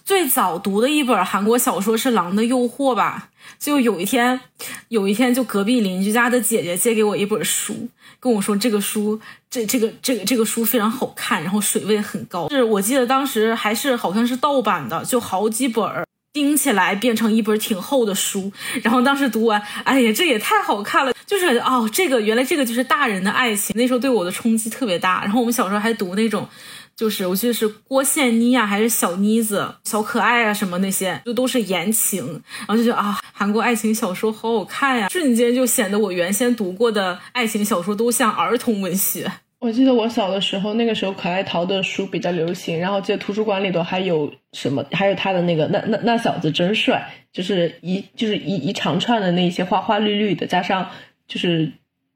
最早读的一本韩国小说是《狼的诱惑》吧。就有一天，有一天，就隔壁邻居家的姐姐借给我一本书，跟我说这个书，这这个这个这个书非常好看，然后水位很高。是我记得当时还是好像是盗版的，就好几本儿钉起来变成一本挺厚的书。然后当时读完，哎呀，这也太好看了，就是哦，这个原来这个就是大人的爱情。那时候对我的冲击特别大。然后我们小时候还读那种。就是我记得是郭羡妮啊，还是小妮子、小可爱啊，什么那些就都是言情，然后就觉得啊，韩国爱情小说好好看呀，瞬间就显得我原先读过的爱情小说都像儿童文学。我记得我小的时候，那个时候可爱淘的书比较流行，然后记得图书馆里头还有什么，还有他的那个那那那小子真帅，就是一就是一一长串的那些花花绿绿的，加上就是。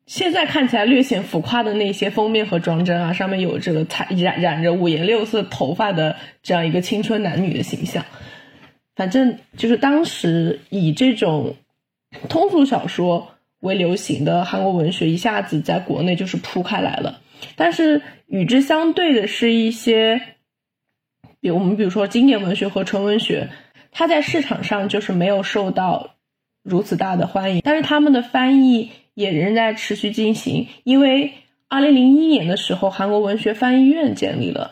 现在看起来略显浮夸的那些封面和装帧啊，上面有这个彩染染着五颜六色头发的这样一个青春男女的形象，反正就是当时以这种通俗小说为流行的韩国文学一下子在国内就是铺开来了。但是与之相对的是一些，比我们比如说经典文学和纯文学，它在市场上就是没有受到如此大的欢迎，但是他们的翻译。也仍在持续进行，因为二零零一年的时候，韩国文学翻译院建立了。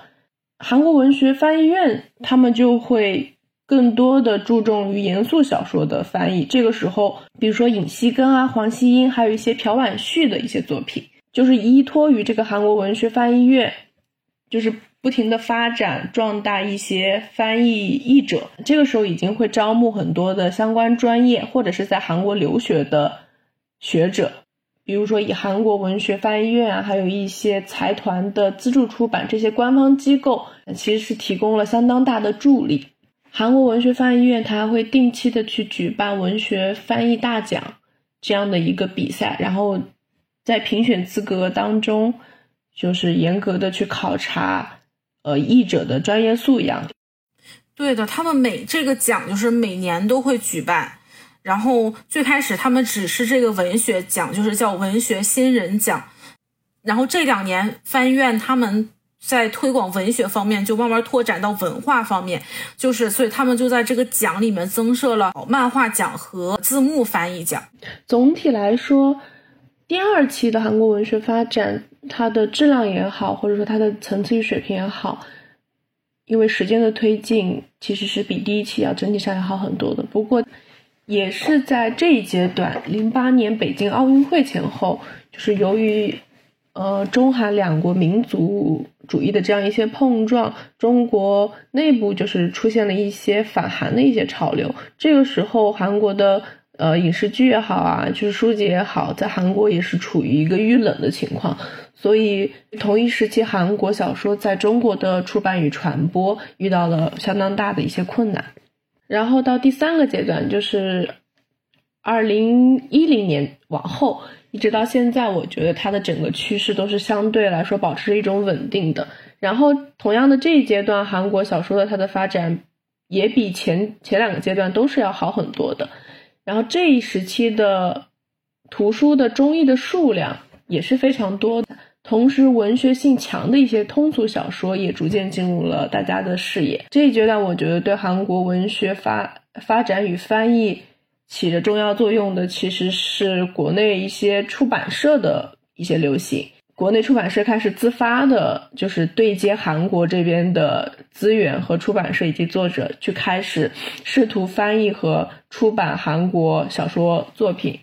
韩国文学翻译院，他们就会更多的注重于严肃小说的翻译。这个时候，比如说尹锡根啊、黄希英，还有一些朴婉旭的一些作品，就是依托于这个韩国文学翻译院，就是不停的发展壮大一些翻译译者。这个时候已经会招募很多的相关专业或者是在韩国留学的。学者，比如说以韩国文学翻译院啊，还有一些财团的资助出版，这些官方机构其实是提供了相当大的助力。韩国文学翻译院它还会定期的去举办文学翻译大奖这样的一个比赛，然后在评选资格当中，就是严格的去考察呃译者的专业素养。对的，他们每这个奖就是每年都会举办。然后最开始他们只是这个文学奖，就是叫文学新人奖。然后这两年翻院他们在推广文学方面就慢慢拓展到文化方面，就是所以他们就在这个奖里面增设了漫画奖和字幕翻译奖。总体来说，第二期的韩国文学发展，它的质量也好，或者说它的层次与水平也好，因为时间的推进，其实是比第一期要整体上要好很多的。不过。也是在这一阶段，零八年北京奥运会前后，就是由于，呃中韩两国民族主义的这样一些碰撞，中国内部就是出现了一些反韩的一些潮流。这个时候，韩国的呃影视剧也好啊，就是书籍也好，在韩国也是处于一个遇冷的情况。所以，同一时期，韩国小说在中国的出版与传播遇到了相当大的一些困难。然后到第三个阶段，就是二零一零年往后，一直到现在，我觉得它的整个趋势都是相对来说保持一种稳定的。然后，同样的这一阶段，韩国小说的它的发展也比前前两个阶段都是要好很多的。然后这一时期的图书的中译的数量也是非常多的。同时，文学性强的一些通俗小说也逐渐进入了大家的视野。这一阶段，我觉得对韩国文学发发展与翻译起着重要作用的，其实是国内一些出版社的一些流行。国内出版社开始自发的，就是对接韩国这边的资源和出版社以及作者，去开始试图翻译和出版韩国小说作品。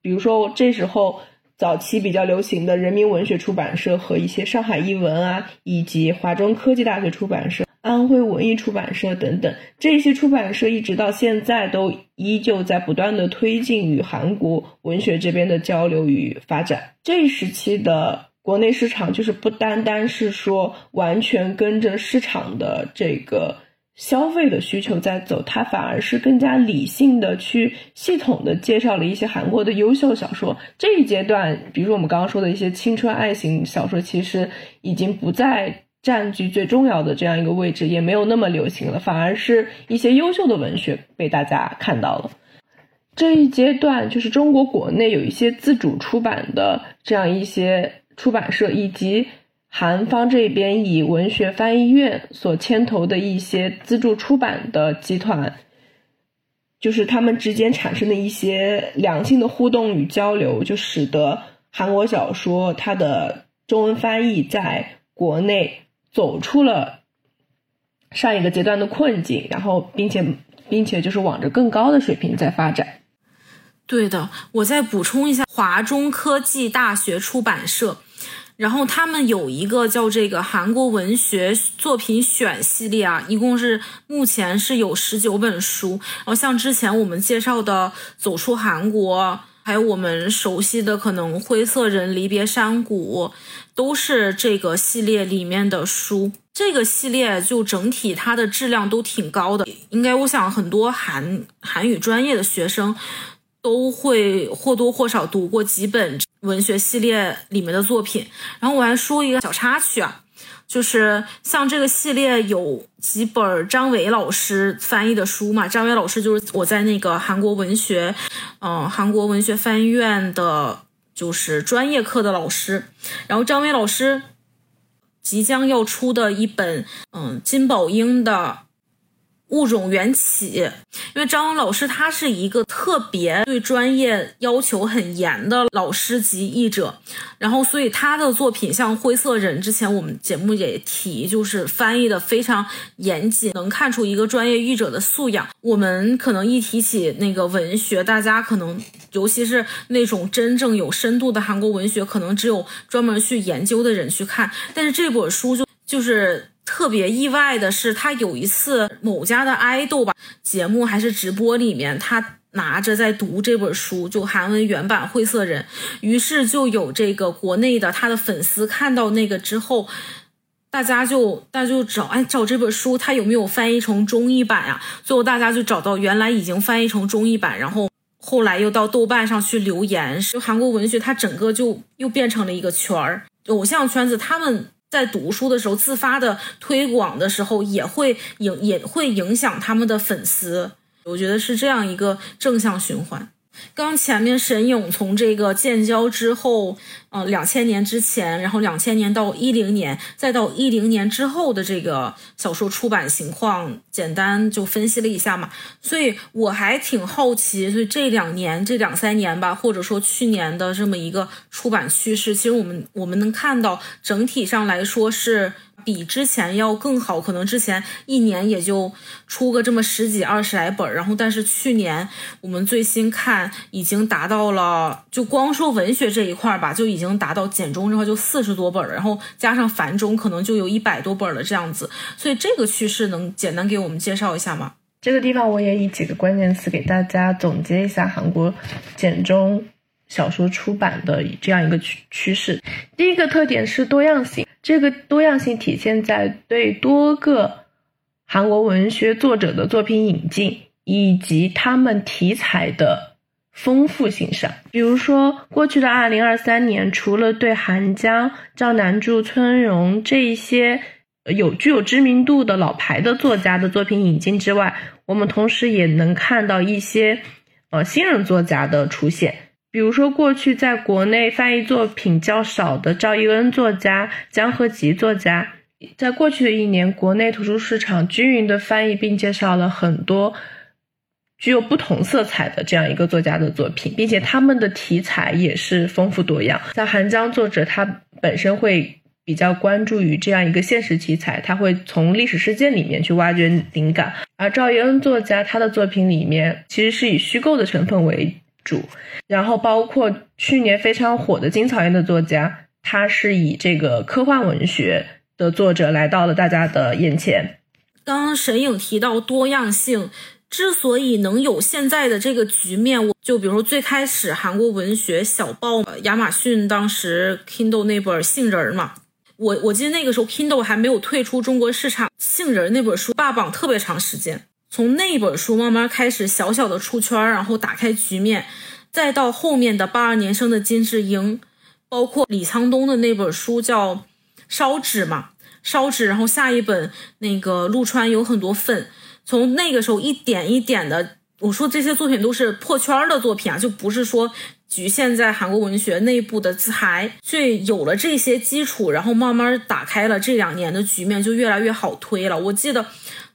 比如说，这时候。早期比较流行的人民文学出版社和一些上海译文啊，以及华中科技大学出版社、安徽文艺出版社等等，这些出版社一直到现在都依旧在不断的推进与韩国文学这边的交流与发展。这一时期的国内市场就是不单单是说完全跟着市场的这个。消费的需求在走，它反而是更加理性的去系统的介绍了一些韩国的优秀小说。这一阶段，比如说我们刚刚说的一些青春爱情小说，其实已经不再占据最重要的这样一个位置，也没有那么流行了，反而是一些优秀的文学被大家看到了。这一阶段，就是中国国内有一些自主出版的这样一些出版社，以及。韩方这边以文学翻译院所牵头的一些资助出版的集团，就是他们之间产生的一些良性的互动与交流，就使得韩国小说它的中文翻译在国内走出了上一个阶段的困境，然后并且并且就是往着更高的水平在发展。对的，我再补充一下，华中科技大学出版社。然后他们有一个叫这个韩国文学作品选系列啊，一共是目前是有十九本书。然后像之前我们介绍的《走出韩国》，还有我们熟悉的可能《灰色人》《离别山谷》，都是这个系列里面的书。这个系列就整体它的质量都挺高的，应该我想很多韩韩语专业的学生。都会或多或少读过几本文学系列里面的作品，然后我还说一个小插曲啊，就是像这个系列有几本张伟老师翻译的书嘛，张伟老师就是我在那个韩国文学，嗯，韩国文学翻译院的，就是专业课的老师，然后张伟老师即将要出的一本，嗯，金宝英的。物种缘起，因为张文老师他是一个特别对专业要求很严的老师级译者，然后所以他的作品像《灰色人》，之前我们节目也提，就是翻译的非常严谨，能看出一个专业译者的素养。我们可能一提起那个文学，大家可能尤其是那种真正有深度的韩国文学，可能只有专门去研究的人去看，但是这本书就就是。特别意外的是，他有一次某家的爱豆吧节目还是直播里面，他拿着在读这本书，就韩文原版《灰色人》，于是就有这个国内的他的粉丝看到那个之后，大家就大家就找哎找这本书，他有没有翻译成中译版呀？最后大家就找到原来已经翻译成中译版，然后后来又到豆瓣上去留言，就韩国文学它整个就又变成了一个圈儿，偶像圈子他们。在读书的时候，自发的推广的时候，也会影也会影响他们的粉丝。我觉得是这样一个正向循环。刚前面沈勇从这个建交之后，呃，两千年之前，然后两千年到一零年，再到一零年之后的这个小说出版情况，简单就分析了一下嘛。所以我还挺好奇，所以这两年这两三年吧，或者说去年的这么一个出版趋势，其实我们我们能看到整体上来说是比之前要更好。可能之前一年也就出个这么十几二十来本，然后但是去年我们最新看已经达到了，就光说文学这一块吧，就已经达到简中这块就四十多本了，然后加上繁中可能就有一百多本了这样子。所以这个趋势能简单给我们介绍一下吗？这个地方我也以几个关键词给大家总结一下韩国简中。小说出版的这样一个趋趋势，第一个特点是多样性。这个多样性体现在对多个韩国文学作者的作品引进，以及他们题材的丰富性上。比如说，过去的二零二三年，除了对韩江、赵南柱、村荣这些有具有知名度的老牌的作家的作品引进之外，我们同时也能看到一些呃新人作家的出现。比如说，过去在国内翻译作品较少的赵一恩作家、江河吉作家，在过去的一年，国内图书市场均匀的翻译并介绍了很多具有不同色彩的这样一个作家的作品，并且他们的题材也是丰富多样。像韩江作者，他本身会比较关注于这样一个现实题材，他会从历史事件里面去挖掘灵感；而赵一恩作家，他的作品里面其实是以虚构的成分为。主，然后包括去年非常火的金草园的作家，他是以这个科幻文学的作者来到了大家的眼前。刚刚沈颖提到多样性，之所以能有现在的这个局面，我就比如最开始韩国文学小报，亚马逊当时 Kindle 那本《杏仁》嘛，我我记得那个时候 Kindle 还没有退出中国市场，《杏仁》那本书霸榜特别长时间。从那本书慢慢开始小小的出圈，然后打开局面，再到后面的八二年生的金智英，包括李沧东的那本书叫《烧纸》嘛，《烧纸》，然后下一本那个陆川有很多份，从那个时候一点一点的，我说这些作品都是破圈的作品啊，就不是说局限在韩国文学内部的自嗨，所以有了这些基础，然后慢慢打开了这两年的局面就越来越好推了。我记得。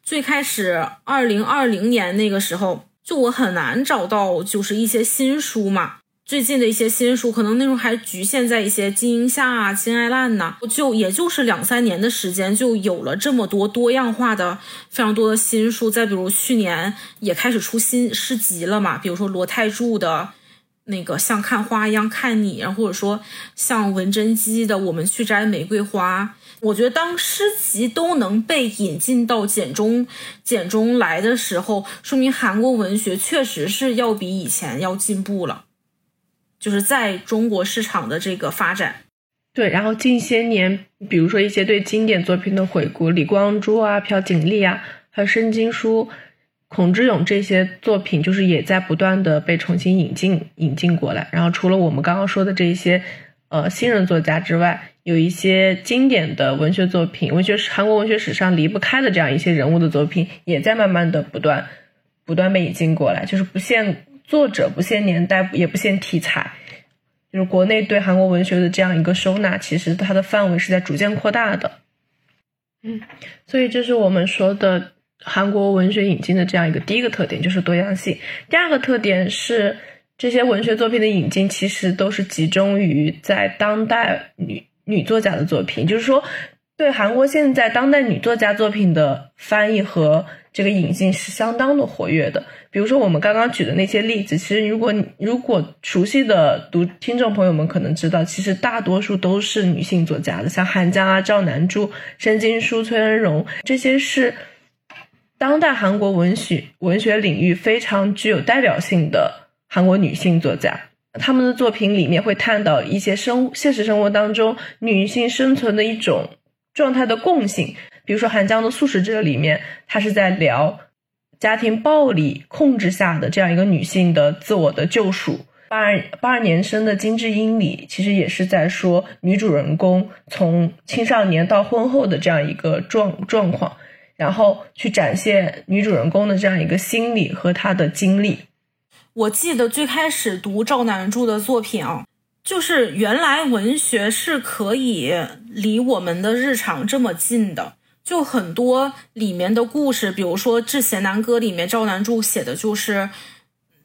最开始，二零二零年那个时候，就我很难找到，就是一些新书嘛。最近的一些新书，可能那时候还局限在一些金鹰夏啊、金爱烂呐，就也就是两三年的时间，就有了这么多多样化的、非常多的新书。再比如去年也开始出新诗集了嘛，比如说罗泰柱的那个像看花一样看你，然后或者说像文贞姬的我们去摘玫瑰花。我觉得当诗集都能被引进到简中简中来的时候，说明韩国文学确实是要比以前要进步了，就是在中国市场的这个发展。对，然后近些年，比如说一些对经典作品的回顾，李光洙啊、朴槿丽啊，还有申京书、孔志勇这些作品，就是也在不断的被重新引进引进过来。然后除了我们刚刚说的这些呃新人作家之外，有一些经典的文学作品，文学史韩国文学史上离不开的这样一些人物的作品，也在慢慢的不断不断被引进过来，就是不限作者、不限年代、也不限题材，就是国内对韩国文学的这样一个收纳，其实它的范围是在逐渐扩大的。嗯，所以这是我们说的韩国文学引进的这样一个第一个特点，就是多样性。第二个特点是这些文学作品的引进，其实都是集中于在当代女。女作家的作品，就是说，对韩国现在当代女作家作品的翻译和这个引进是相当的活跃的。比如说我们刚刚举的那些例子，其实如果如果熟悉的读听众朋友们可能知道，其实大多数都是女性作家的，像韩江啊、赵南柱、申京书、崔恩荣，这些是当代韩国文学文学领域非常具有代表性的韩国女性作家。他们的作品里面会探讨一些生现实生活当中女性生存的一种状态的共性，比如说韩江的《素食者》里面，他是在聊家庭暴力控制下的这样一个女性的自我的救赎。八二八二年生的金智英里，其实也是在说女主人公从青少年到婚后的这样一个状状况，然后去展现女主人公的这样一个心理和她的经历。我记得最开始读赵南柱的作品啊，就是原来文学是可以离我们的日常这么近的，就很多里面的故事，比如说《致贤南歌》里面赵南柱写的就是，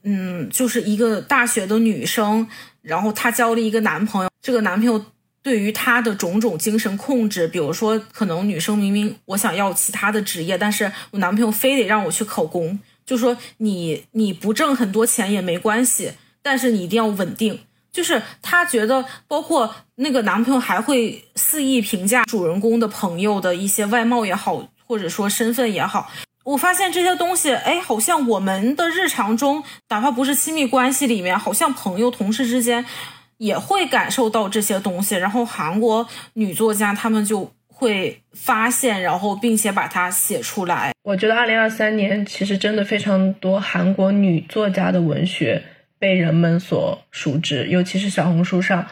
嗯，就是一个大学的女生，然后她交了一个男朋友，这个男朋友对于她的种种精神控制，比如说，可能女生明明我想要其他的职业，但是我男朋友非得让我去考公，就说你你不挣很多钱也没关系，但是你一定要稳定。就是她觉得，包括那个男朋友还会肆意评价主人公的朋友的一些外貌也好，或者说身份也好。我发现这些东西，哎，好像我们的日常中，哪怕不是亲密关系里面，好像朋友、同事之间。也会感受到这些东西，然后韩国女作家她们就会发现，然后并且把它写出来。我觉得二零二三年其实真的非常多韩国女作家的文学被人们所熟知，尤其是小红书上，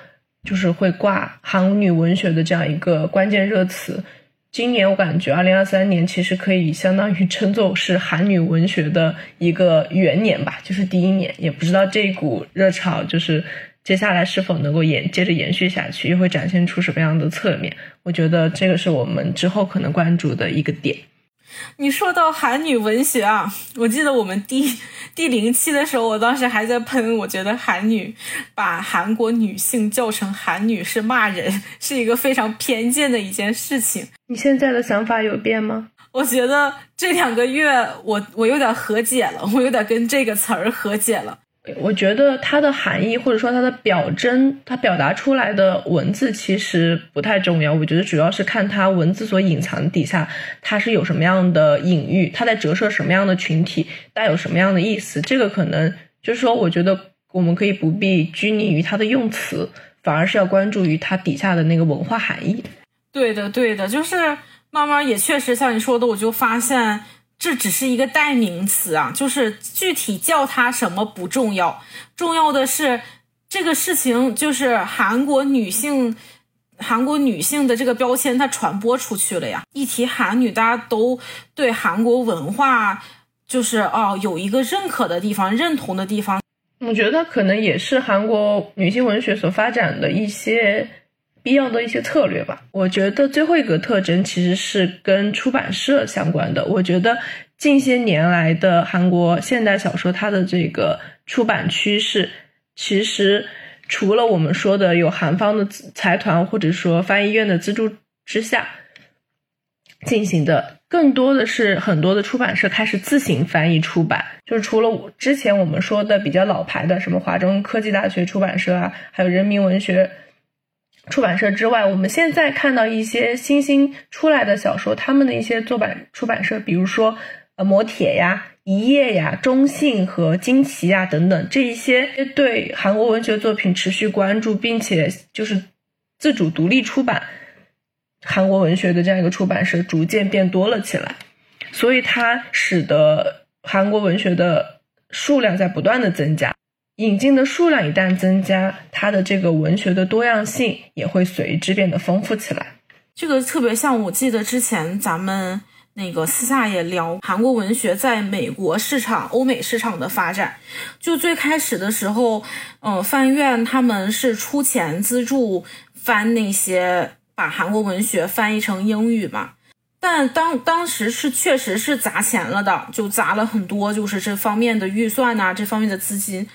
就是会挂韩女文学的这样一个关键热词。今年我感觉二零二三年其实可以相当于称作是韩女文学的一个元年吧，就是第一年，也不知道这股热潮就是。接下来是否能够延接着延续下去，又会展现出什么样的侧面？我觉得这个是我们之后可能关注的一个点。你说到韩女文学啊，我记得我们第第零期的时候，我当时还在喷，我觉得韩女把韩国女性叫成韩女是骂人，是一个非常偏见的一件事情。你现在的想法有变吗？我觉得这两个月，我我有点和解了，我有点跟这个词儿和解了。我觉得它的含义或者说它的表征，它表达出来的文字其实不太重要。我觉得主要是看它文字所隐藏底下，它是有什么样的隐喻，它在折射什么样的群体，带有什么样的意思。这个可能就是说，我觉得我们可以不必拘泥于它的用词，反而是要关注于它底下的那个文化含义。对的，对的，就是慢慢也确实像你说的，我就发现。这只是一个代名词啊，就是具体叫它什么不重要，重要的是这个事情就是韩国女性，韩国女性的这个标签它传播出去了呀。一提韩女，大家都对韩国文化就是哦有一个认可的地方、认同的地方。我觉得可能也是韩国女性文学所发展的一些。必要的一些策略吧。我觉得最后一个特征其实是跟出版社相关的。我觉得近些年来的韩国现代小说，它的这个出版趋势，其实除了我们说的有韩方的财团或者说翻译院的资助之下进行的，更多的是很多的出版社开始自行翻译出版。就是除了之前我们说的比较老牌的什么华中科技大学出版社啊，还有人民文学。出版社之外，我们现在看到一些新兴出来的小说，他们的一些作版出版社，比如说呃磨铁呀、一页呀、中信和金旗呀等等，这一些对韩国文学作品持续关注，并且就是自主独立出版韩国文学的这样一个出版社，逐渐变多了起来，所以它使得韩国文学的数量在不断的增加。引进的数量一旦增加，它的这个文学的多样性也会随之变得丰富起来。这个特别像，我记得之前咱们那个私下也聊韩国文学在美国市场、欧美市场的发展。就最开始的时候，嗯，翻院他们是出钱资助翻那些把韩国文学翻译成英语嘛。但当当时是确实是砸钱了的，就砸了很多，就是这方面的预算呐，这方面的资金。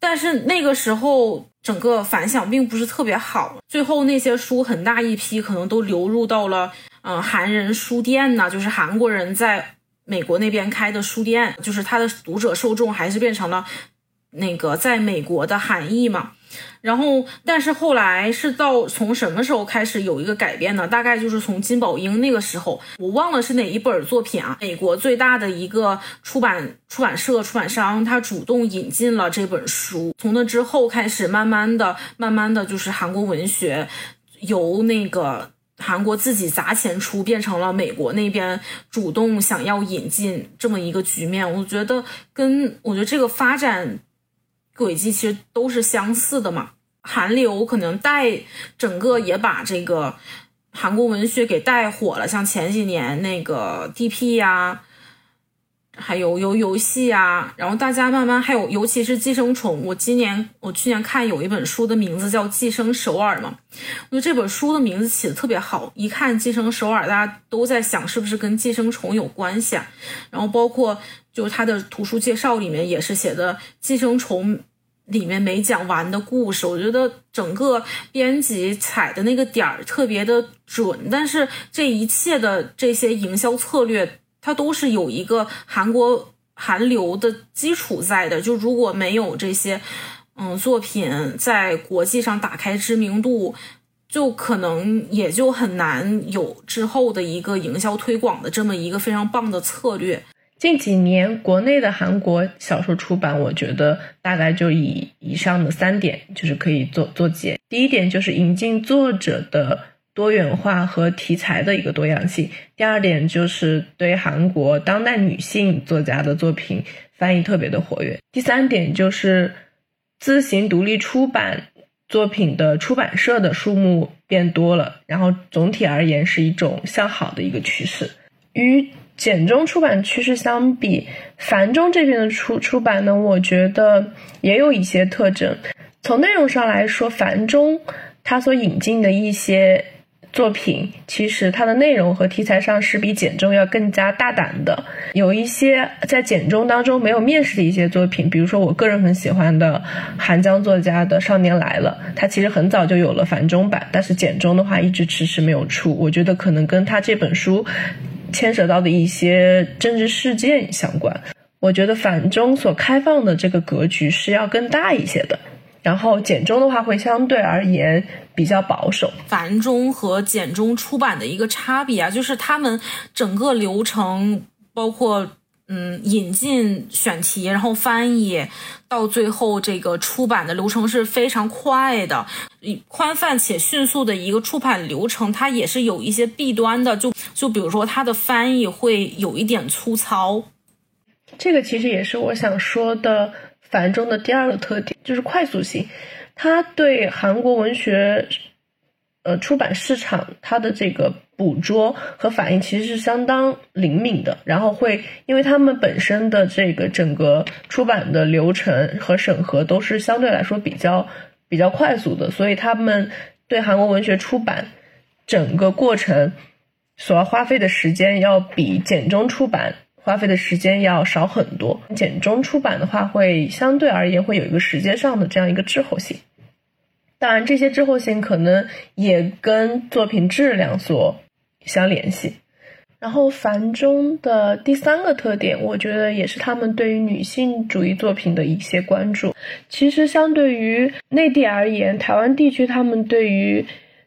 但是那个时候，整个反响并不是特别好。最后那些书很大一批可能都流入到了，嗯，韩人书店呢，就是韩国人在美国那边开的书店，就是他的读者受众还是变成了那个在美国的韩裔嘛。然后，但是后来是到从什么时候开始有一个改变呢？大概就是从金宝英那个时候，我忘了是哪一本作品啊。美国最大的一个出版出版社、出版商，他主动引进了这本书。从那之后开始，慢慢的、慢慢的就是韩国文学由那个韩国自己砸钱出，变成了美国那边主动想要引进这么一个局面。我觉得跟我觉得这个发展。轨迹其实都是相似的嘛，韩流可能带整个也把这个韩国文学给带火了，像前几年那个 D.P 呀，还有游游戏呀，然后大家慢慢还有尤其是寄生虫，我今年我去年看有一本书的名字叫《寄生首尔》嘛，我觉得这本书的名字起的特别好，一看《寄生首尔》，大家都在想是不是跟寄生虫有关系啊，然后包括就是它的图书介绍里面也是写的寄生虫。里面没讲完的故事。我觉得整个编辑踩的那个点儿特别的准，但是这一切的这些营销策略，它都是有一个韩国韩流的基础在的。就如果没有这些，嗯，作品在国际上打开知名度。就可能也就很难有之后的一个营销推广的这么一个非常棒的策略。近几年国内的韩国小说出版，我觉得大概就以以上的三点就是可以做做结。第一点就是引进作者的多元化和题材的一个多样性。第二点就是对韩国当代女性作家的作品翻译特别的活跃。第三点就是自行独立出版。作品的出版社的数目变多了，然后总体而言是一种向好的一个趋势。与简中出版趋势相比，繁中这边的出出版呢，我觉得也有一些特征。从内容上来说，繁中它所引进的一些。作品其实它的内容和题材上是比简中要更加大胆的，有一些在简中当中没有面世的一些作品，比如说我个人很喜欢的韩江作家的《少年来了》，它其实很早就有了繁中版，但是简中的话一直迟迟没有出。我觉得可能跟他这本书牵扯到的一些政治事件相关。我觉得繁中所开放的这个格局是要更大一些的。然后简中的话会相对而言比较保守。繁中和简中出版的一个差别啊，就是他们整个流程，包括嗯引进选题，然后翻译，到最后这个出版的流程是非常快的，宽泛且迅速的一个出版流程，它也是有一些弊端的。就就比如说它的翻译会有一点粗糙，这个其实也是我想说的。繁中的第二个特点就是快速性，它对韩国文学，呃，出版市场它的这个捕捉和反应其实是相当灵敏的。然后会，因为他们本身的这个整个出版的流程和审核都是相对来说比较比较快速的，所以他们对韩国文学出版整个过程所要花费的时间要比简中出版。花费的时间要少很多。简中出版的话，会相对而言会有一个时间上的这样一个滞后性。当然，这些滞后性可能也跟作品质量所相联系。然后，繁中的第三个特点，我觉得也是他们对于女性主义作品的一些关注。其实，相对于内地而言，台湾地区他们对于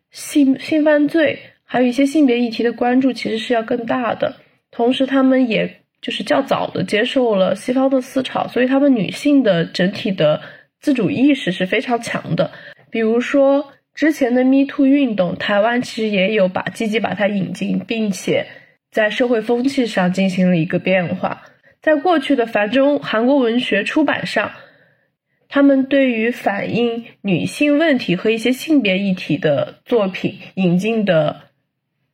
性性犯罪还有一些性别议题的关注，其实是要更大的。同时，他们也就是较早的接受了西方的思潮，所以他们女性的整体的自主意识是非常强的。比如说之前的 Me Too 运动，台湾其实也有把积极把它引进，并且在社会风气上进行了一个变化。在过去的繁中韩国文学出版上，他们对于反映女性问题和一些性别议题的作品引进的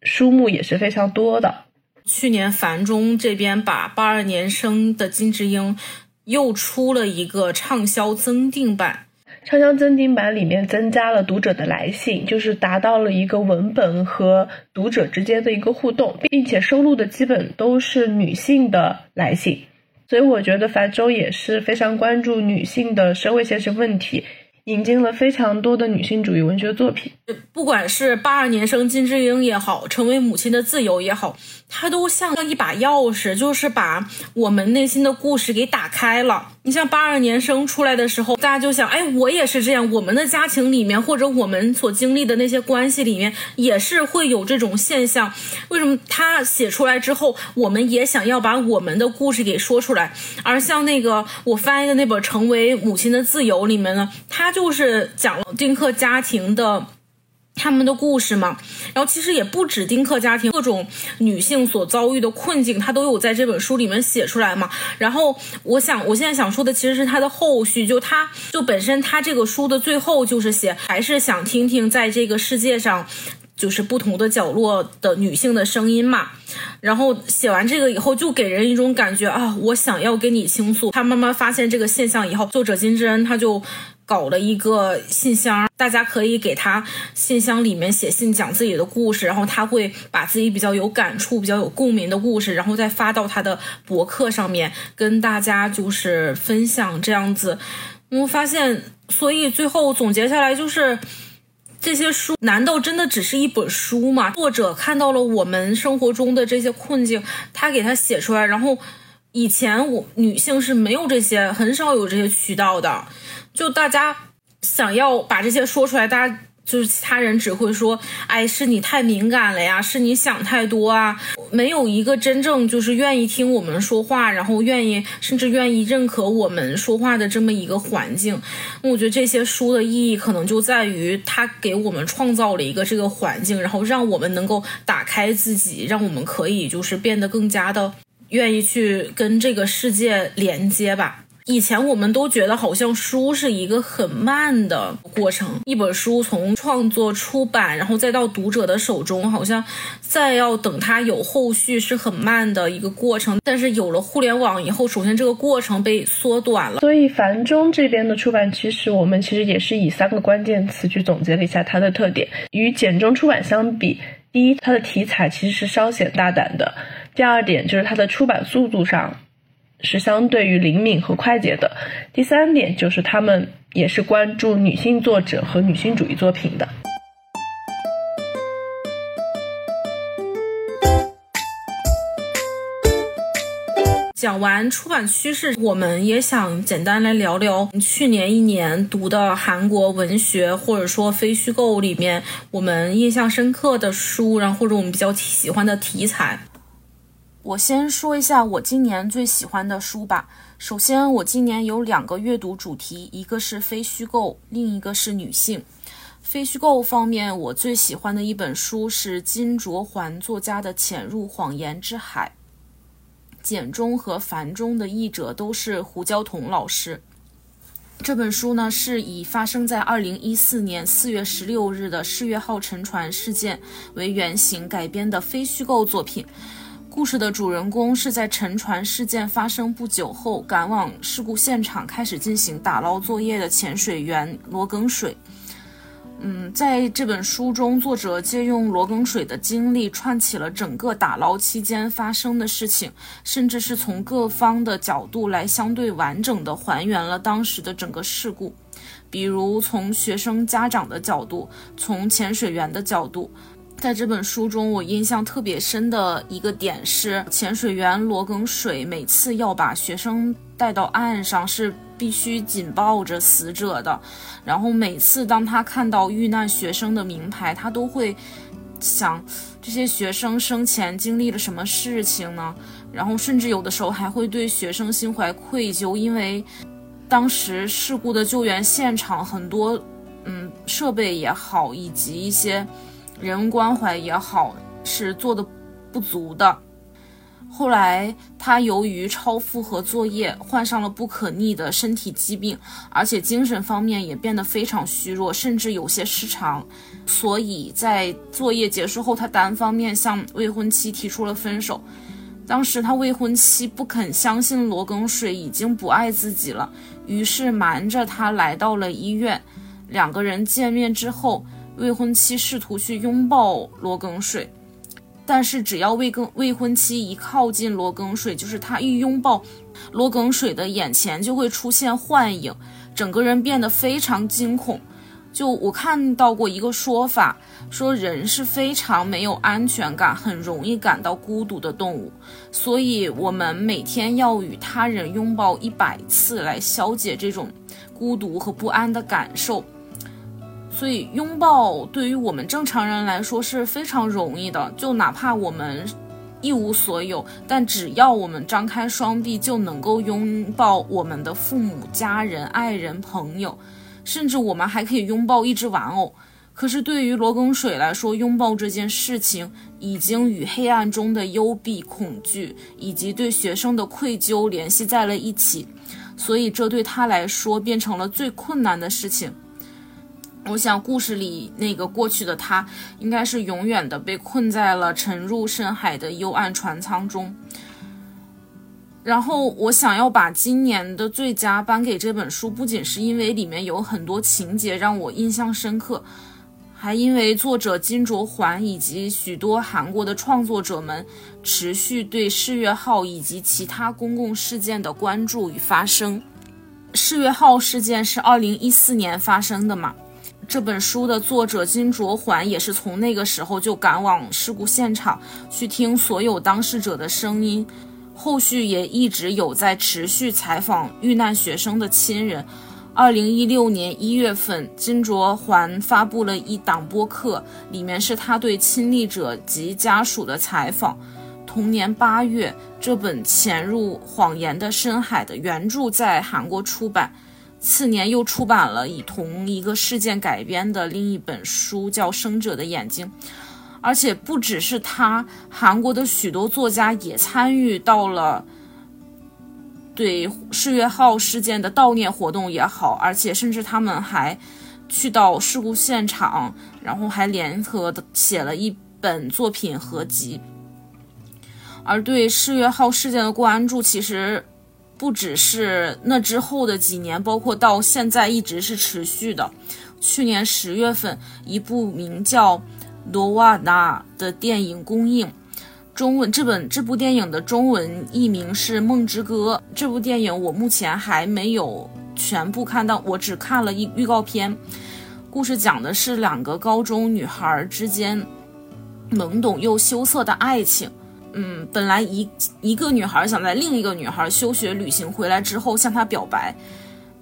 书目也是非常多的。去年繁中这边把八二年生的金智英又出了一个畅销增订版，畅销增订版里面增加了读者的来信，就是达到了一个文本和读者之间的一个互动，并且收录的基本都是女性的来信，所以我觉得樊舟也是非常关注女性的社会现实问题。引进了非常多的女性主义文学作品，不管是八二年生金智英也好，成为母亲的自由也好，它都像一把钥匙，就是把我们内心的故事给打开了。你像八二年生出来的时候，大家就想，哎，我也是这样。我们的家庭里面，或者我们所经历的那些关系里面，也是会有这种现象。为什么他写出来之后，我们也想要把我们的故事给说出来？而像那个我翻译的那本《成为母亲的自由》里面呢，他就是讲了丁克家庭的。他们的故事嘛，然后其实也不止丁克家庭，各种女性所遭遇的困境，她都有在这本书里面写出来嘛。然后我想，我现在想说的其实是它的后续，就它就本身它这个书的最后就是写，还是想听听在这个世界上，就是不同的角落的女性的声音嘛。然后写完这个以后，就给人一种感觉啊，我想要跟你倾诉。他慢慢发现这个现象以后，作者金智恩他就。搞了一个信箱，大家可以给他信箱里面写信，讲自己的故事，然后他会把自己比较有感触、比较有共鸣的故事，然后再发到他的博客上面，跟大家就是分享这样子。我发现，所以最后总结下来就是。这些书难道真的只是一本书吗？作者看到了我们生活中的这些困境，他给他写出来。然后，以前我女性是没有这些，很少有这些渠道的。就大家想要把这些说出来，大家。就是其他人只会说，哎，是你太敏感了呀，是你想太多啊，没有一个真正就是愿意听我们说话，然后愿意甚至愿意认可我们说话的这么一个环境。我觉得这些书的意义可能就在于它给我们创造了一个这个环境，然后让我们能够打开自己，让我们可以就是变得更加的愿意去跟这个世界连接吧。以前我们都觉得好像书是一个很慢的过程，一本书从创作出版，然后再到读者的手中，好像再要等它有后续是很慢的一个过程。但是有了互联网以后，首先这个过程被缩短了。所以繁中这边的出版，其实我们其实也是以三个关键词去总结了一下它的特点。与简中出版相比，第一，它的题材其实是稍显大胆的；第二点就是它的出版速度上。是相对于灵敏和快捷的。第三点就是他们也是关注女性作者和女性主义作品的。讲完出版趋势，我们也想简单来聊聊去年一年读的韩国文学或者说非虚构里面我们印象深刻的书，然后或者我们比较喜欢的题材。我先说一下我今年最喜欢的书吧。首先，我今年有两个阅读主题，一个是非虚构，另一个是女性。非虚构方面，我最喜欢的一本书是金卓桓作家的《潜入谎言之海》。简中和繁中的译者都是胡椒彤老师。这本书呢，是以发生在二零一四年四月十六日的世越号沉船事件为原型改编的非虚构作品。故事的主人公是在沉船事件发生不久后赶往事故现场，开始进行打捞作业的潜水员罗庚水。嗯，在这本书中，作者借用罗庚水的经历，串起了整个打捞期间发生的事情，甚至是从各方的角度来相对完整的还原了当时的整个事故，比如从学生家长的角度，从潜水员的角度。在这本书中，我印象特别深的一个点是，潜水员罗庚水每次要把学生带到岸上，是必须紧抱着死者的。然后每次当他看到遇难学生的名牌，他都会想，这些学生生前经历了什么事情呢？然后甚至有的时候还会对学生心怀愧疚，因为当时事故的救援现场很多，嗯，设备也好，以及一些。人关怀也好，是做的不足的。后来他由于超负荷作业，患上了不可逆的身体疾病，而且精神方面也变得非常虚弱，甚至有些失常。所以在作业结束后，他单方面向未婚妻提出了分手。当时他未婚妻不肯相信罗庚水已经不爱自己了，于是瞒着他来到了医院。两个人见面之后。未婚妻试图去拥抱罗庚水，但是只要未更未婚妻一靠近罗庚水，就是他一拥抱罗庚水的眼前就会出现幻影，整个人变得非常惊恐。就我看到过一个说法，说人是非常没有安全感，很容易感到孤独的动物，所以我们每天要与他人拥抱一百次来消解这种孤独和不安的感受。所以，拥抱对于我们正常人来说是非常容易的。就哪怕我们一无所有，但只要我们张开双臂，就能够拥抱我们的父母、家人、爱人、朋友，甚至我们还可以拥抱一只玩偶。可是，对于罗庚水来说，拥抱这件事情已经与黑暗中的幽闭、恐惧以及对学生的愧疚联系在了一起，所以这对他来说变成了最困难的事情。我想，故事里那个过去的他，应该是永远的被困在了沉入深海的幽暗船舱中。然后，我想要把今年的最佳颁给这本书，不仅是因为里面有很多情节让我印象深刻，还因为作者金卓桓以及许多韩国的创作者们持续对世越号以及其他公共事件的关注与发声。世越号事件是二零一四年发生的嘛？这本书的作者金卓环也是从那个时候就赶往事故现场去听所有当事者的声音，后续也一直有在持续采访遇难学生的亲人。二零一六年一月份，金卓环发布了一档播客，里面是他对亲历者及家属的采访。同年八月，这本潜入谎言的深海的原著在韩国出版。次年又出版了以同一个事件改编的另一本书，叫《生者的眼睛》，而且不只是他，韩国的许多作家也参与到了对世越号事件的悼念活动也好，而且甚至他们还去到事故现场，然后还联合的写了一本作品合集。而对世越号事件的关注，其实。不只是那之后的几年，包括到现在一直是持续的。去年十月份，一部名叫《罗瓦纳》的电影公映，中文这本这部电影的中文译名是《梦之歌》。这部电影我目前还没有全部看到，我只看了一预告片。故事讲的是两个高中女孩之间懵懂又羞涩的爱情。嗯，本来一一个女孩想在另一个女孩休学旅行回来之后向她表白，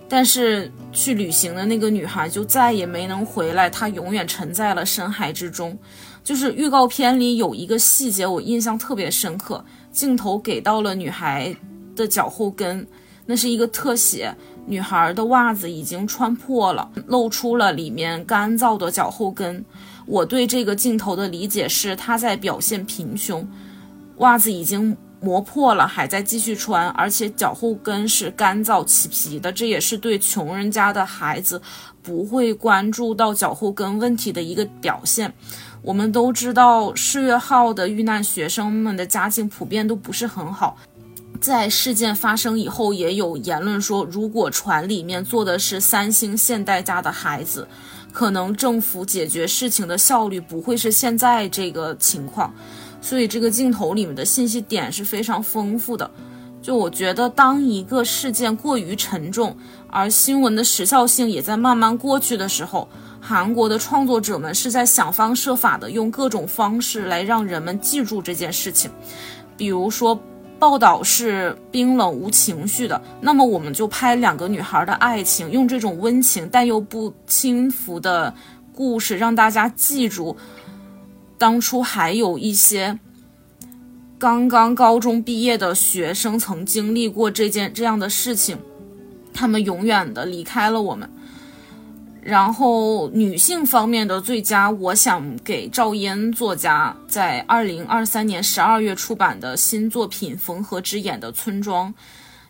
但是去旅行的那个女孩就再也没能回来，她永远沉在了深海之中。就是预告片里有一个细节，我印象特别深刻，镜头给到了女孩的脚后跟，那是一个特写，女孩的袜子已经穿破了，露出了里面干燥的脚后跟。我对这个镜头的理解是，她在表现平胸。袜子已经磨破了，还在继续穿，而且脚后跟是干燥起皮的，这也是对穷人家的孩子不会关注到脚后跟问题的一个表现。我们都知道，世越号的遇难学生们的家境普遍都不是很好。在事件发生以后，也有言论说，如果船里面坐的是三星现代家的孩子，可能政府解决事情的效率不会是现在这个情况。所以这个镜头里面的信息点是非常丰富的。就我觉得，当一个事件过于沉重，而新闻的时效性也在慢慢过去的时候，韩国的创作者们是在想方设法的用各种方式来让人们记住这件事情。比如说，报道是冰冷无情绪的，那么我们就拍两个女孩的爱情，用这种温情但又不轻浮的故事让大家记住。当初还有一些刚刚高中毕业的学生曾经历过这件这样的事情，他们永远的离开了我们。然后女性方面的最佳，我想给赵嫣作家在二零二三年十二月出版的新作品《缝合之眼的村庄》，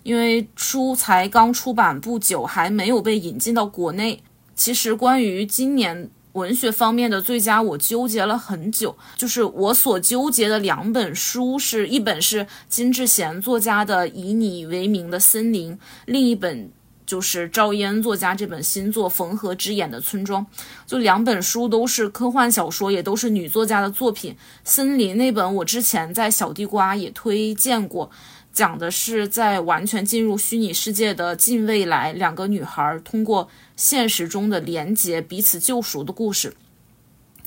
因为书才刚出版不久，还没有被引进到国内。其实关于今年。文学方面的最佳，我纠结了很久。就是我所纠结的两本书，是一本是金智贤作家的《以你为名的森林》，另一本就是赵嫣作家这本新作《缝合之眼的村庄》。就两本书都是科幻小说，也都是女作家的作品。森林那本我之前在小地瓜也推荐过。讲的是在完全进入虚拟世界的近未来，两个女孩通过现实中的连接彼此救赎的故事。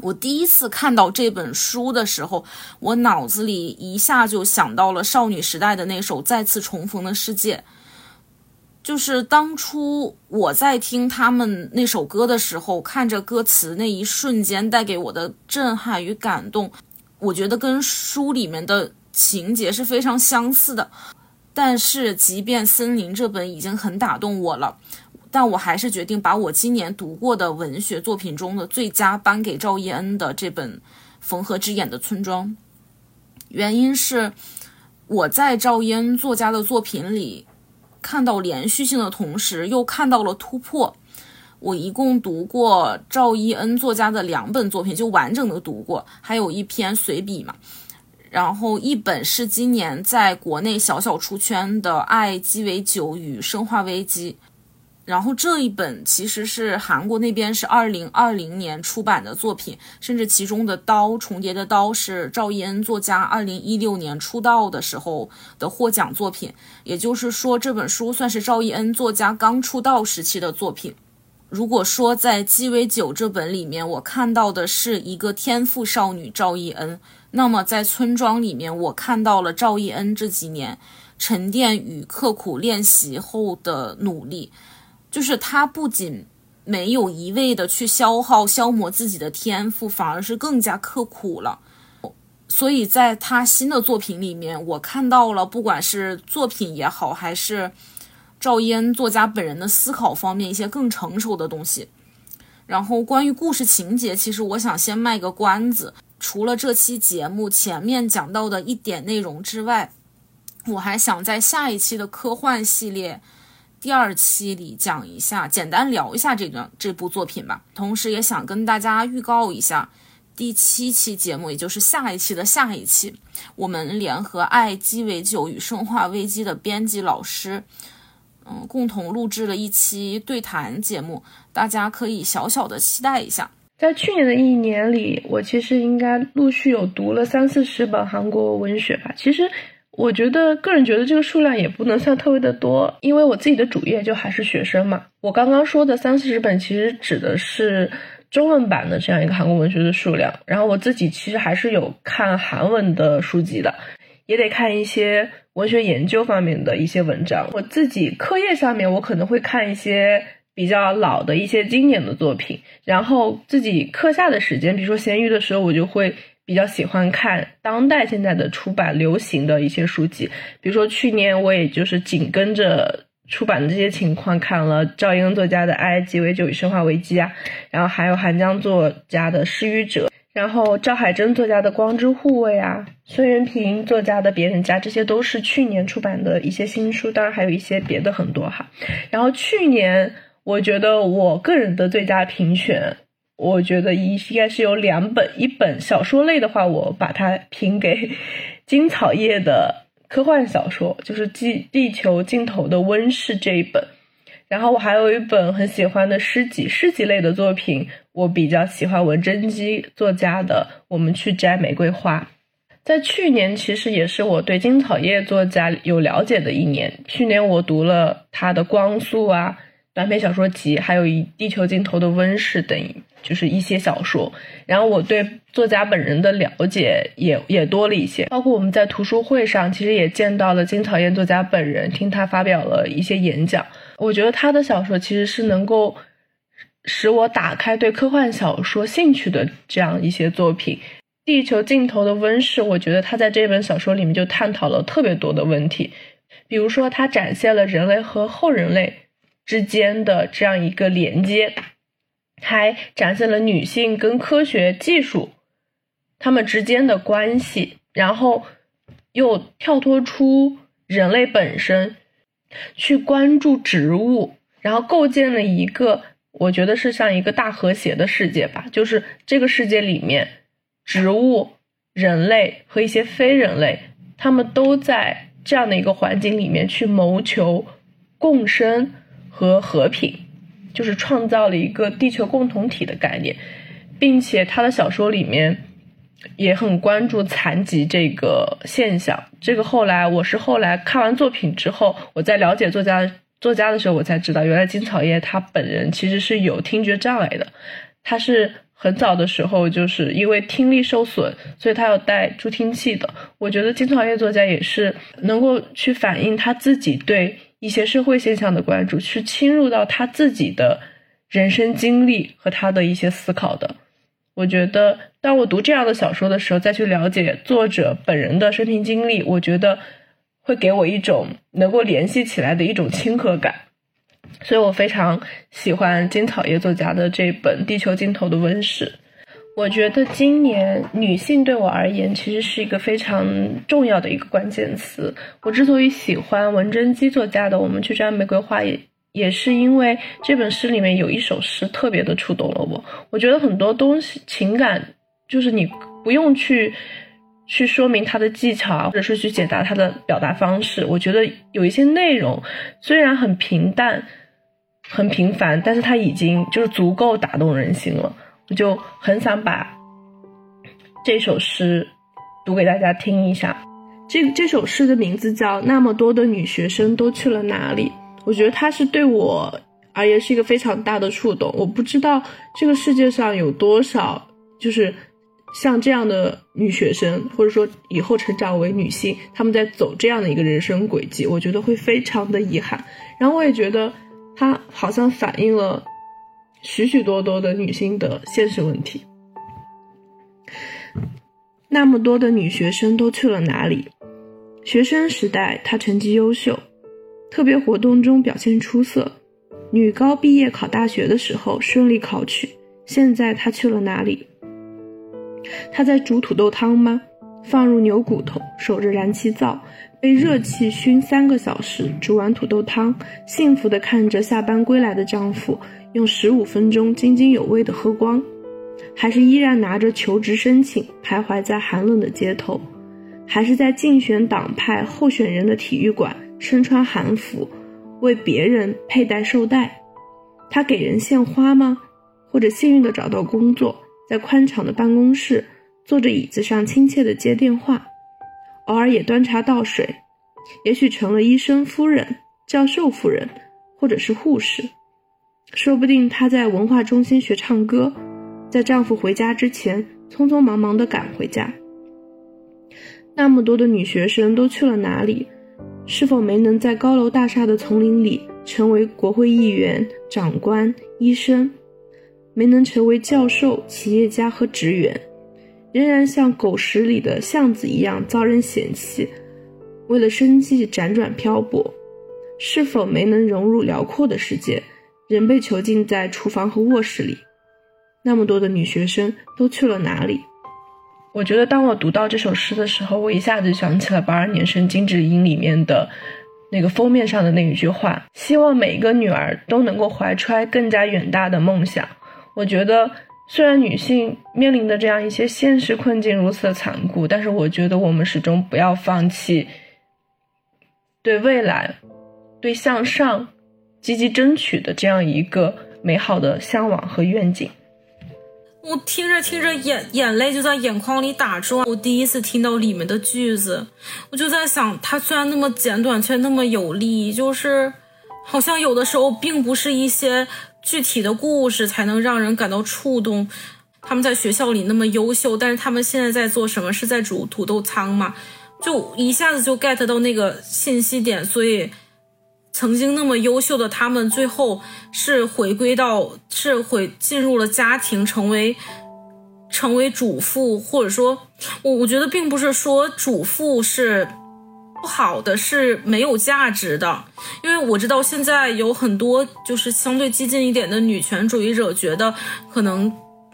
我第一次看到这本书的时候，我脑子里一下就想到了少女时代的那首《再次重逢的世界》，就是当初我在听他们那首歌的时候，看着歌词那一瞬间带给我的震撼与感动，我觉得跟书里面的。情节是非常相似的，但是即便《森林》这本已经很打动我了，但我还是决定把我今年读过的文学作品中的最佳颁给赵一恩的这本《缝合之眼的村庄》。原因是我在赵一恩作家的作品里看到连续性的同时，又看到了突破。我一共读过赵一恩作家的两本作品，就完整的读过，还有一篇随笔嘛。然后一本是今年在国内小小出圈的《爱鸡尾酒与生化危机》，然后这一本其实是韩国那边是二零二零年出版的作品，甚至其中的刀重叠的刀是赵一恩作家二零一六年出道的时候的获奖作品，也就是说这本书算是赵一恩作家刚出道时期的作品。如果说在鸡尾酒这本里面，我看到的是一个天赋少女赵一恩，那么在村庄里面，我看到了赵一恩这几年沉淀与刻苦练习后的努力。就是他不仅没有一味的去消耗、消磨自己的天赋，反而是更加刻苦了。所以在他新的作品里面，我看到了，不管是作品也好，还是赵嫣作家本人的思考方面一些更成熟的东西。然后关于故事情节，其实我想先卖个关子。除了这期节目前面讲到的一点内容之外，我还想在下一期的科幻系列。第二期里讲一下，简单聊一下这个这部作品吧。同时也想跟大家预告一下，第七期节目，也就是下一期的下一期，我们联合爱鸡尾酒与生化危机的编辑老师，嗯，共同录制了一期对谈节目，大家可以小小的期待一下。在去年的一年里，我其实应该陆续有读了三四十本韩国文学吧。其实。我觉得个人觉得这个数量也不能算特别的多，因为我自己的主业就还是学生嘛。我刚刚说的三四十本其实指的是中文版的这样一个韩国文学的数量。然后我自己其实还是有看韩文的书籍的，也得看一些文学研究方面的一些文章。我自己课业上面我可能会看一些比较老的一些经典的作品，然后自己课下的时间，比如说闲余的时候，我就会。比较喜欢看当代现在的出版流行的一些书籍，比如说去年我也就是紧跟着出版的这些情况看了赵英作家的《爱鸡尾酒与生化危机》啊，然后还有韩江作家的《失语者》，然后赵海珍作家的《光之护卫》啊，孙元平作家的《别人家》，这些都是去年出版的一些新书，当然还有一些别的很多哈。然后去年我觉得我个人的最佳评选。我觉得一应该是有两本，一本小说类的话，我把它评给金草叶的科幻小说，就是《地地球尽头的温室》这一本。然后我还有一本很喜欢的诗集，诗集类的作品，我比较喜欢文贞基作家的《我们去摘玫瑰花》。在去年，其实也是我对金草叶作家有了解的一年。去年我读了他的《光速》啊。短篇小说集，还有一《地球尽头的温室》等，就是一些小说。然后我对作家本人的了解也也多了一些，包括我们在图书会上，其实也见到了金草叶作家本人，听他发表了一些演讲。我觉得他的小说其实是能够使我打开对科幻小说兴趣的这样一些作品。《地球尽头的温室》，我觉得他在这本小说里面就探讨了特别多的问题，比如说他展现了人类和后人类。之间的这样一个连接，还展现了女性跟科学技术他们之间的关系，然后又跳脱出人类本身，去关注植物，然后构建了一个我觉得是像一个大和谐的世界吧，就是这个世界里面，植物、人类和一些非人类，他们都在这样的一个环境里面去谋求共生。和和平，就是创造了一个地球共同体的概念，并且他的小说里面也很关注残疾这个现象。这个后来我是后来看完作品之后，我在了解作家作家的时候，我才知道，原来金草叶他本人其实是有听觉障碍的。他是很早的时候就是因为听力受损，所以他要戴助听器的。我觉得金草叶作家也是能够去反映他自己对。一些社会现象的关注，是侵入到他自己的人生经历和他的一些思考的。我觉得，当我读这样的小说的时候，再去了解作者本人的生平经历，我觉得会给我一种能够联系起来的一种亲和感。所以我非常喜欢金草叶作家的这本《地球尽头的温室》。我觉得今年女性对我而言其实是一个非常重要的一个关键词。我之所以喜欢文贞基作家的《我们去摘玫瑰花》，也也是因为这本诗里面有一首诗特别的触动了我。我觉得很多东西情感就是你不用去去说明它的技巧，或者是去解答它的表达方式。我觉得有一些内容虽然很平淡，很平凡，但是它已经就是足够打动人心了。我就很想把这首诗读给大家听一下。这这首诗的名字叫《那么多的女学生都去了哪里》。我觉得它是对我而言是一个非常大的触动。我不知道这个世界上有多少就是像这样的女学生，或者说以后成长为女性，她们在走这样的一个人生轨迹，我觉得会非常的遗憾。然后我也觉得它好像反映了。许许多多的女性的现实问题，那么多的女学生都去了哪里？学生时代她成绩优秀，特别活动中表现出色，女高毕业考大学的时候顺利考取。现在她去了哪里？她在煮土豆汤吗？放入牛骨头，守着燃气灶，被热气熏三个小时，煮完土豆汤，幸福地看着下班归来的丈夫。用十五分钟津津有味的喝光，还是依然拿着求职申请徘徊在寒冷的街头，还是在竞选党派候选人的体育馆身穿韩服，为别人佩戴绶带？他给人献花吗？或者幸运的找到工作，在宽敞的办公室坐着椅子上亲切的接电话，偶尔也端茶倒水，也许成了医生夫人、教授夫人，或者是护士。说不定她在文化中心学唱歌，在丈夫回家之前匆匆忙忙地赶回家。那么多的女学生都去了哪里？是否没能在高楼大厦的丛林里成为国会议员、长官、医生？没能成为教授、企业家和职员，仍然像狗屎里的巷子一样遭人嫌弃，为了生计辗转漂泊？是否没能融入辽阔的世界？人被囚禁在厨房和卧室里，那么多的女学生都去了哪里？我觉得，当我读到这首诗的时候，我一下子想起了八二年生金智英里面的那个封面上的那一句话：“希望每一个女儿都能够怀揣更加远大的梦想。”我觉得，虽然女性面临的这样一些现实困境如此的残酷，但是我觉得我们始终不要放弃对未来、对向上。积极争取的这样一个美好的向往和愿景，我听着听着眼眼泪就在眼眶里打转。我第一次听到里面的句子，我就在想，它虽然那么简短，却那么有力。就是好像有的时候并不是一些具体的故事才能让人感到触动。他们在学校里那么优秀，但是他们现在在做什么？是在煮土豆汤吗？就一下子就 get 到那个信息点，所以。曾经那么优秀的他们，最后是回归到是回进入了家庭，成为成为主妇，或者说，我我觉得并不是说主妇是不好的，是没有价值的。因为我知道现在有很多就是相对激进一点的女权主义者，觉得可能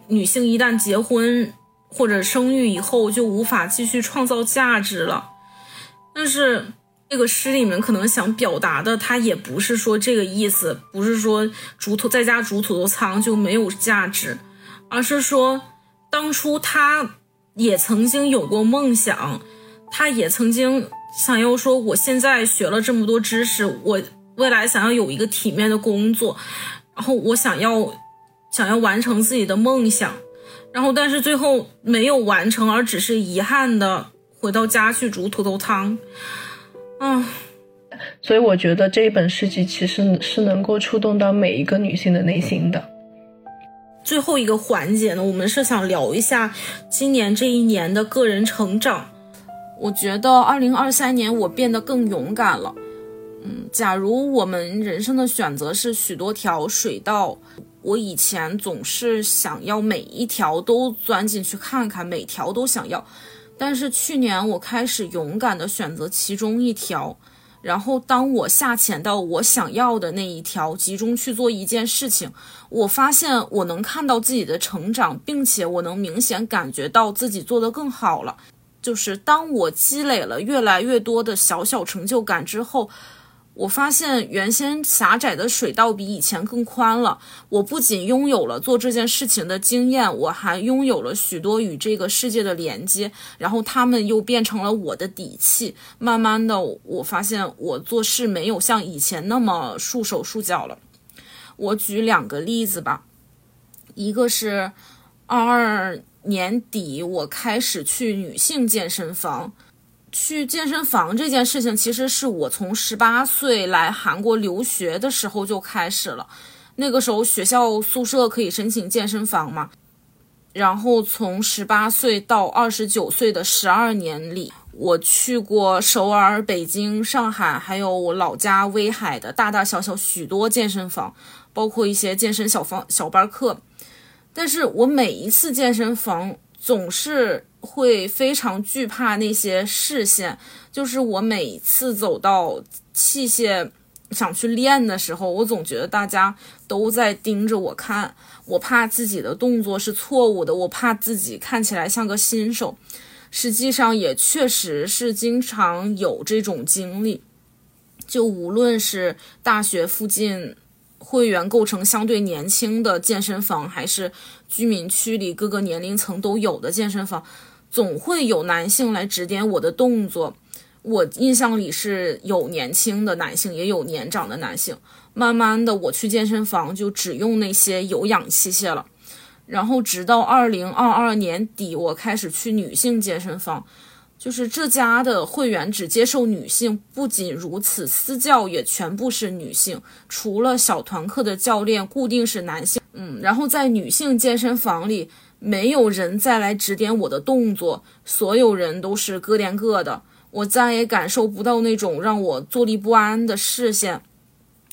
女性一旦结婚或者生育以后，就无法继续创造价值了。但是。这个诗里面可能想表达的，他也不是说这个意思，不是说煮土在家煮土豆汤就没有价值，而是说当初他也曾经有过梦想，他也曾经想要说，我现在学了这么多知识，我未来想要有一个体面的工作，然后我想要想要完成自己的梦想，然后但是最后没有完成，而只是遗憾的回到家去煮土豆汤。嗯，所以我觉得这一本诗集其实是能够触动到每一个女性的内心的。最后一个环节呢，我们是想聊一下今年这一年的个人成长。我觉得二零二三年我变得更勇敢了。嗯，假如我们人生的选择是许多条水道，我以前总是想要每一条都钻进去看看，每条都想要。但是去年我开始勇敢的选择其中一条，然后当我下潜到我想要的那一条，集中去做一件事情，我发现我能看到自己的成长，并且我能明显感觉到自己做得更好了。就是当我积累了越来越多的小小成就感之后。我发现原先狭窄的水道比以前更宽了。我不仅拥有了做这件事情的经验，我还拥有了许多与这个世界的连接，然后他们又变成了我的底气。慢慢的，我发现我做事没有像以前那么束手束脚了。我举两个例子吧，一个是二二年底我开始去女性健身房。去健身房这件事情，其实是我从十八岁来韩国留学的时候就开始了。那个时候学校宿舍可以申请健身房嘛，然后从十八岁到二十九岁的十二年里，我去过首尔、北京、上海，还有我老家威海的大大小小许多健身房，包括一些健身小房小班课。但是我每一次健身房总是。会非常惧怕那些视线，就是我每次走到器械想去练的时候，我总觉得大家都在盯着我看，我怕自己的动作是错误的，我怕自己看起来像个新手。实际上也确实是经常有这种经历，就无论是大学附近会员构成相对年轻的健身房，还是居民区里各个年龄层都有的健身房。总会有男性来指点我的动作，我印象里是有年轻的男性，也有年长的男性。慢慢的，我去健身房就只用那些有氧器械了。然后直到二零二二年底，我开始去女性健身房，就是这家的会员只接受女性。不仅如此，私教也全部是女性，除了小团课的教练固定是男性。嗯，然后在女性健身房里。没有人再来指点我的动作，所有人都是各练各的，我再也感受不到那种让我坐立不安的视线。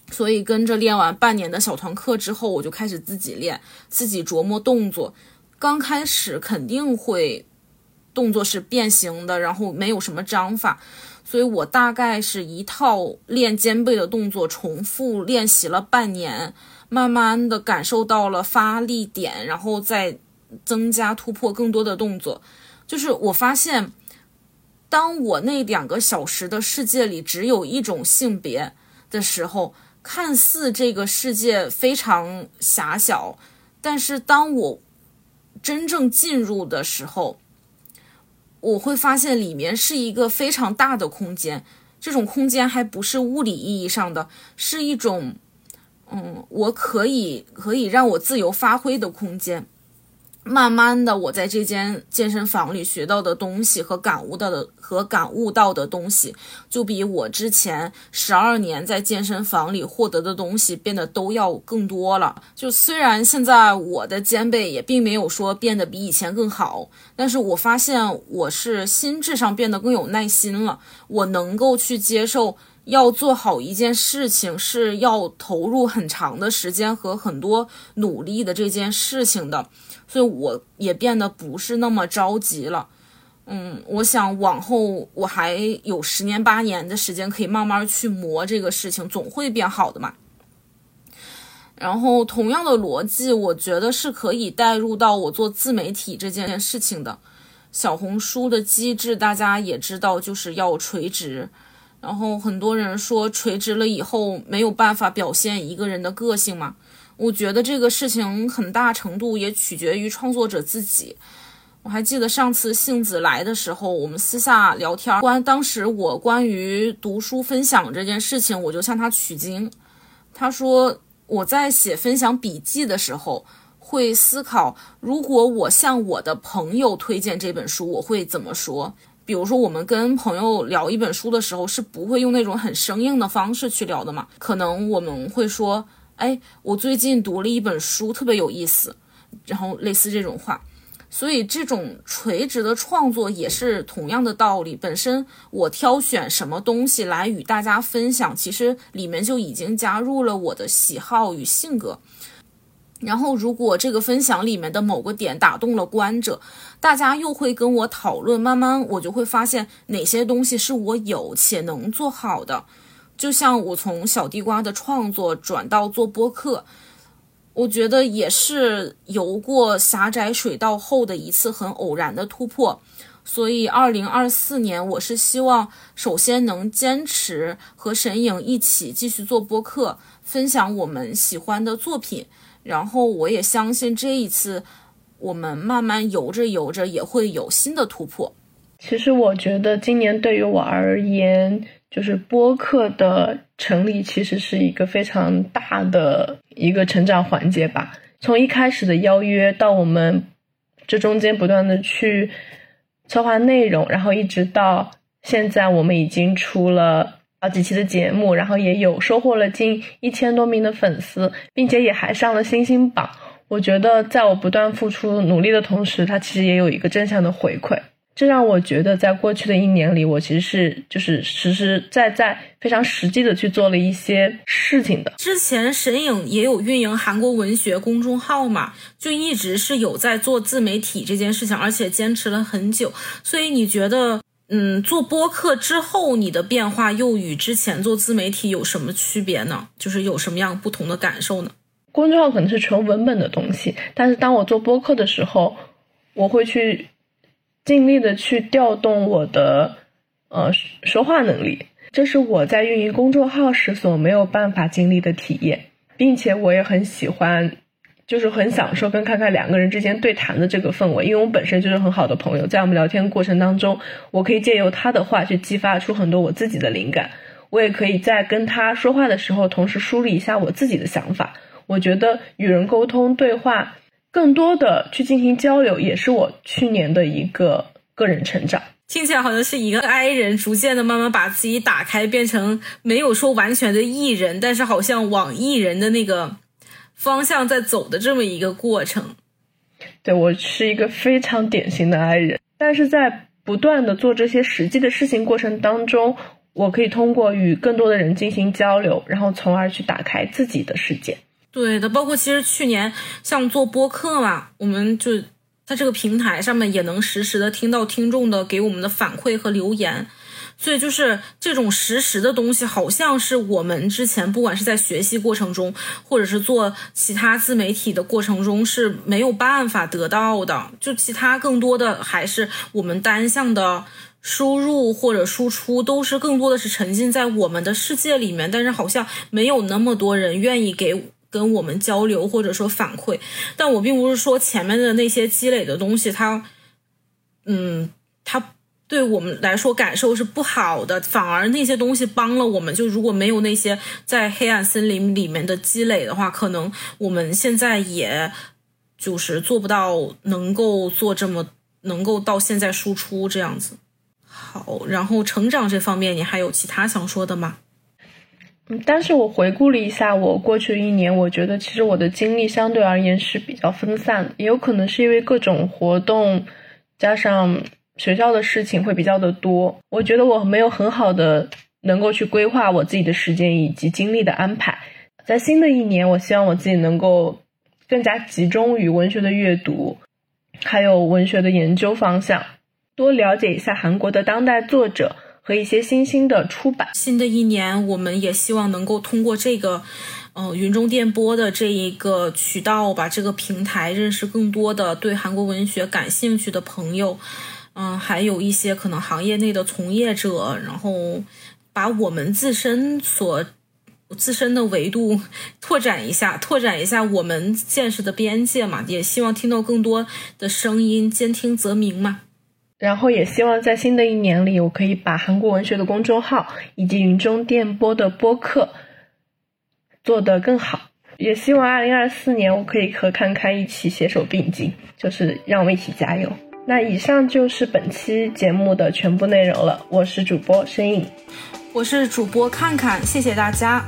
所以跟着练完半年的小团课之后，我就开始自己练，自己琢磨动作。刚开始肯定会动作是变形的，然后没有什么章法，所以我大概是一套练肩背的动作重复练习了半年，慢慢的感受到了发力点，然后再。增加突破更多的动作，就是我发现，当我那两个小时的世界里只有一种性别的时候，看似这个世界非常狭小，但是当我真正进入的时候，我会发现里面是一个非常大的空间。这种空间还不是物理意义上的，是一种，嗯，我可以可以让我自由发挥的空间。慢慢的，我在这间健身房里学到的东西和感悟到的和感悟到的东西，就比我之前十二年在健身房里获得的东西变得都要更多了。就虽然现在我的肩背也并没有说变得比以前更好，但是我发现我是心智上变得更有耐心了。我能够去接受要做好一件事情是要投入很长的时间和很多努力的这件事情的。所以我也变得不是那么着急了，嗯，我想往后我还有十年八年的时间可以慢慢去磨这个事情，总会变好的嘛。然后同样的逻辑，我觉得是可以带入到我做自媒体这件事情的。小红书的机制大家也知道，就是要垂直。然后很多人说垂直了以后没有办法表现一个人的个性嘛。我觉得这个事情很大程度也取决于创作者自己。我还记得上次杏子来的时候，我们私下聊天，关当时我关于读书分享这件事情，我就向他取经。他说我在写分享笔记的时候，会思考如果我向我的朋友推荐这本书，我会怎么说？比如说我们跟朋友聊一本书的时候，是不会用那种很生硬的方式去聊的嘛？可能我们会说。哎，我最近读了一本书，特别有意思，然后类似这种话，所以这种垂直的创作也是同样的道理。本身我挑选什么东西来与大家分享，其实里面就已经加入了我的喜好与性格。然后，如果这个分享里面的某个点打动了观者，大家又会跟我讨论，慢慢我就会发现哪些东西是我有且能做好的。就像我从小地瓜的创作转到做播客，我觉得也是游过狭窄水道后的一次很偶然的突破。所以，二零二四年我是希望首先能坚持和沈影一起继续做播客，分享我们喜欢的作品。然后，我也相信这一次我们慢慢游着游着也会有新的突破。其实，我觉得今年对于我而言。就是播客的成立其实是一个非常大的一个成长环节吧。从一开始的邀约到我们这中间不断的去策划内容，然后一直到现在，我们已经出了好几期的节目，然后也有收获了近一千多名的粉丝，并且也还上了星星榜。我觉得，在我不断付出努力的同时，它其实也有一个正向的回馈。这让我觉得，在过去的一年里，我其实是就是实实在在、非常实际的去做了一些事情的。之前神影也有运营韩国文学公众号嘛，就一直是有在做自媒体这件事情，而且坚持了很久。所以你觉得，嗯，做播客之后，你的变化又与之前做自媒体有什么区别呢？就是有什么样不同的感受呢？公众号可能是纯文本的东西，但是当我做播客的时候，我会去尽力的去调动我的呃说话能力，这是我在运营公众号时所没有办法经历的体验，并且我也很喜欢，就是很享受跟看看两个人之间对谈的这个氛围，因为我本身就是很好的朋友，在我们聊天过程当中，我可以借由他的话去激发出很多我自己的灵感，我也可以在跟他说话的时候，同时梳理一下我自己的想法。我觉得与人沟通对话，更多的去进行交流，也是我去年的一个个人成长。听起来好像是一个 I 人，逐渐的慢慢把自己打开，变成没有说完全的 E 人，但是好像往 E 人的那个方向在走的这么一个过程。对我是一个非常典型的 I 人，但是在不断的做这些实际的事情过程当中，我可以通过与更多的人进行交流，然后从而去打开自己的世界。对的，包括其实去年像做播客嘛，我们就在这个平台上面也能实时的听到听众的给我们的反馈和留言，所以就是这种实时的东西，好像是我们之前不管是在学习过程中，或者是做其他自媒体的过程中是没有办法得到的。就其他更多的还是我们单向的输入或者输出，都是更多的是沉浸在我们的世界里面，但是好像没有那么多人愿意给。跟我们交流或者说反馈，但我并不是说前面的那些积累的东西，它，嗯，它对我们来说感受是不好的，反而那些东西帮了我们。就如果没有那些在黑暗森林里面的积累的话，可能我们现在也就是做不到能够做这么能够到现在输出这样子。好，然后成长这方面，你还有其他想说的吗？但是我回顾了一下我过去一年，我觉得其实我的精力相对而言是比较分散的，也有可能是因为各种活动加上学校的事情会比较的多。我觉得我没有很好的能够去规划我自己的时间以及精力的安排。在新的一年，我希望我自己能够更加集中于文学的阅读，还有文学的研究方向，多了解一下韩国的当代作者。和一些新兴的出版。新的一年，我们也希望能够通过这个，呃，云中电波的这一个渠道，把这个平台认识更多的对韩国文学感兴趣的朋友，嗯，还有一些可能行业内的从业者，然后把我们自身所自身的维度拓展一下，拓展一下我们见识的边界嘛。也希望听到更多的声音，兼听则明嘛。然后也希望在新的一年里，我可以把韩国文学的公众号以及云中电波的播客做得更好。也希望二零二四年我可以和看看一起携手并进，就是让我们一起加油。那以上就是本期节目的全部内容了。我是主播申颖，我是主播看看，谢谢大家。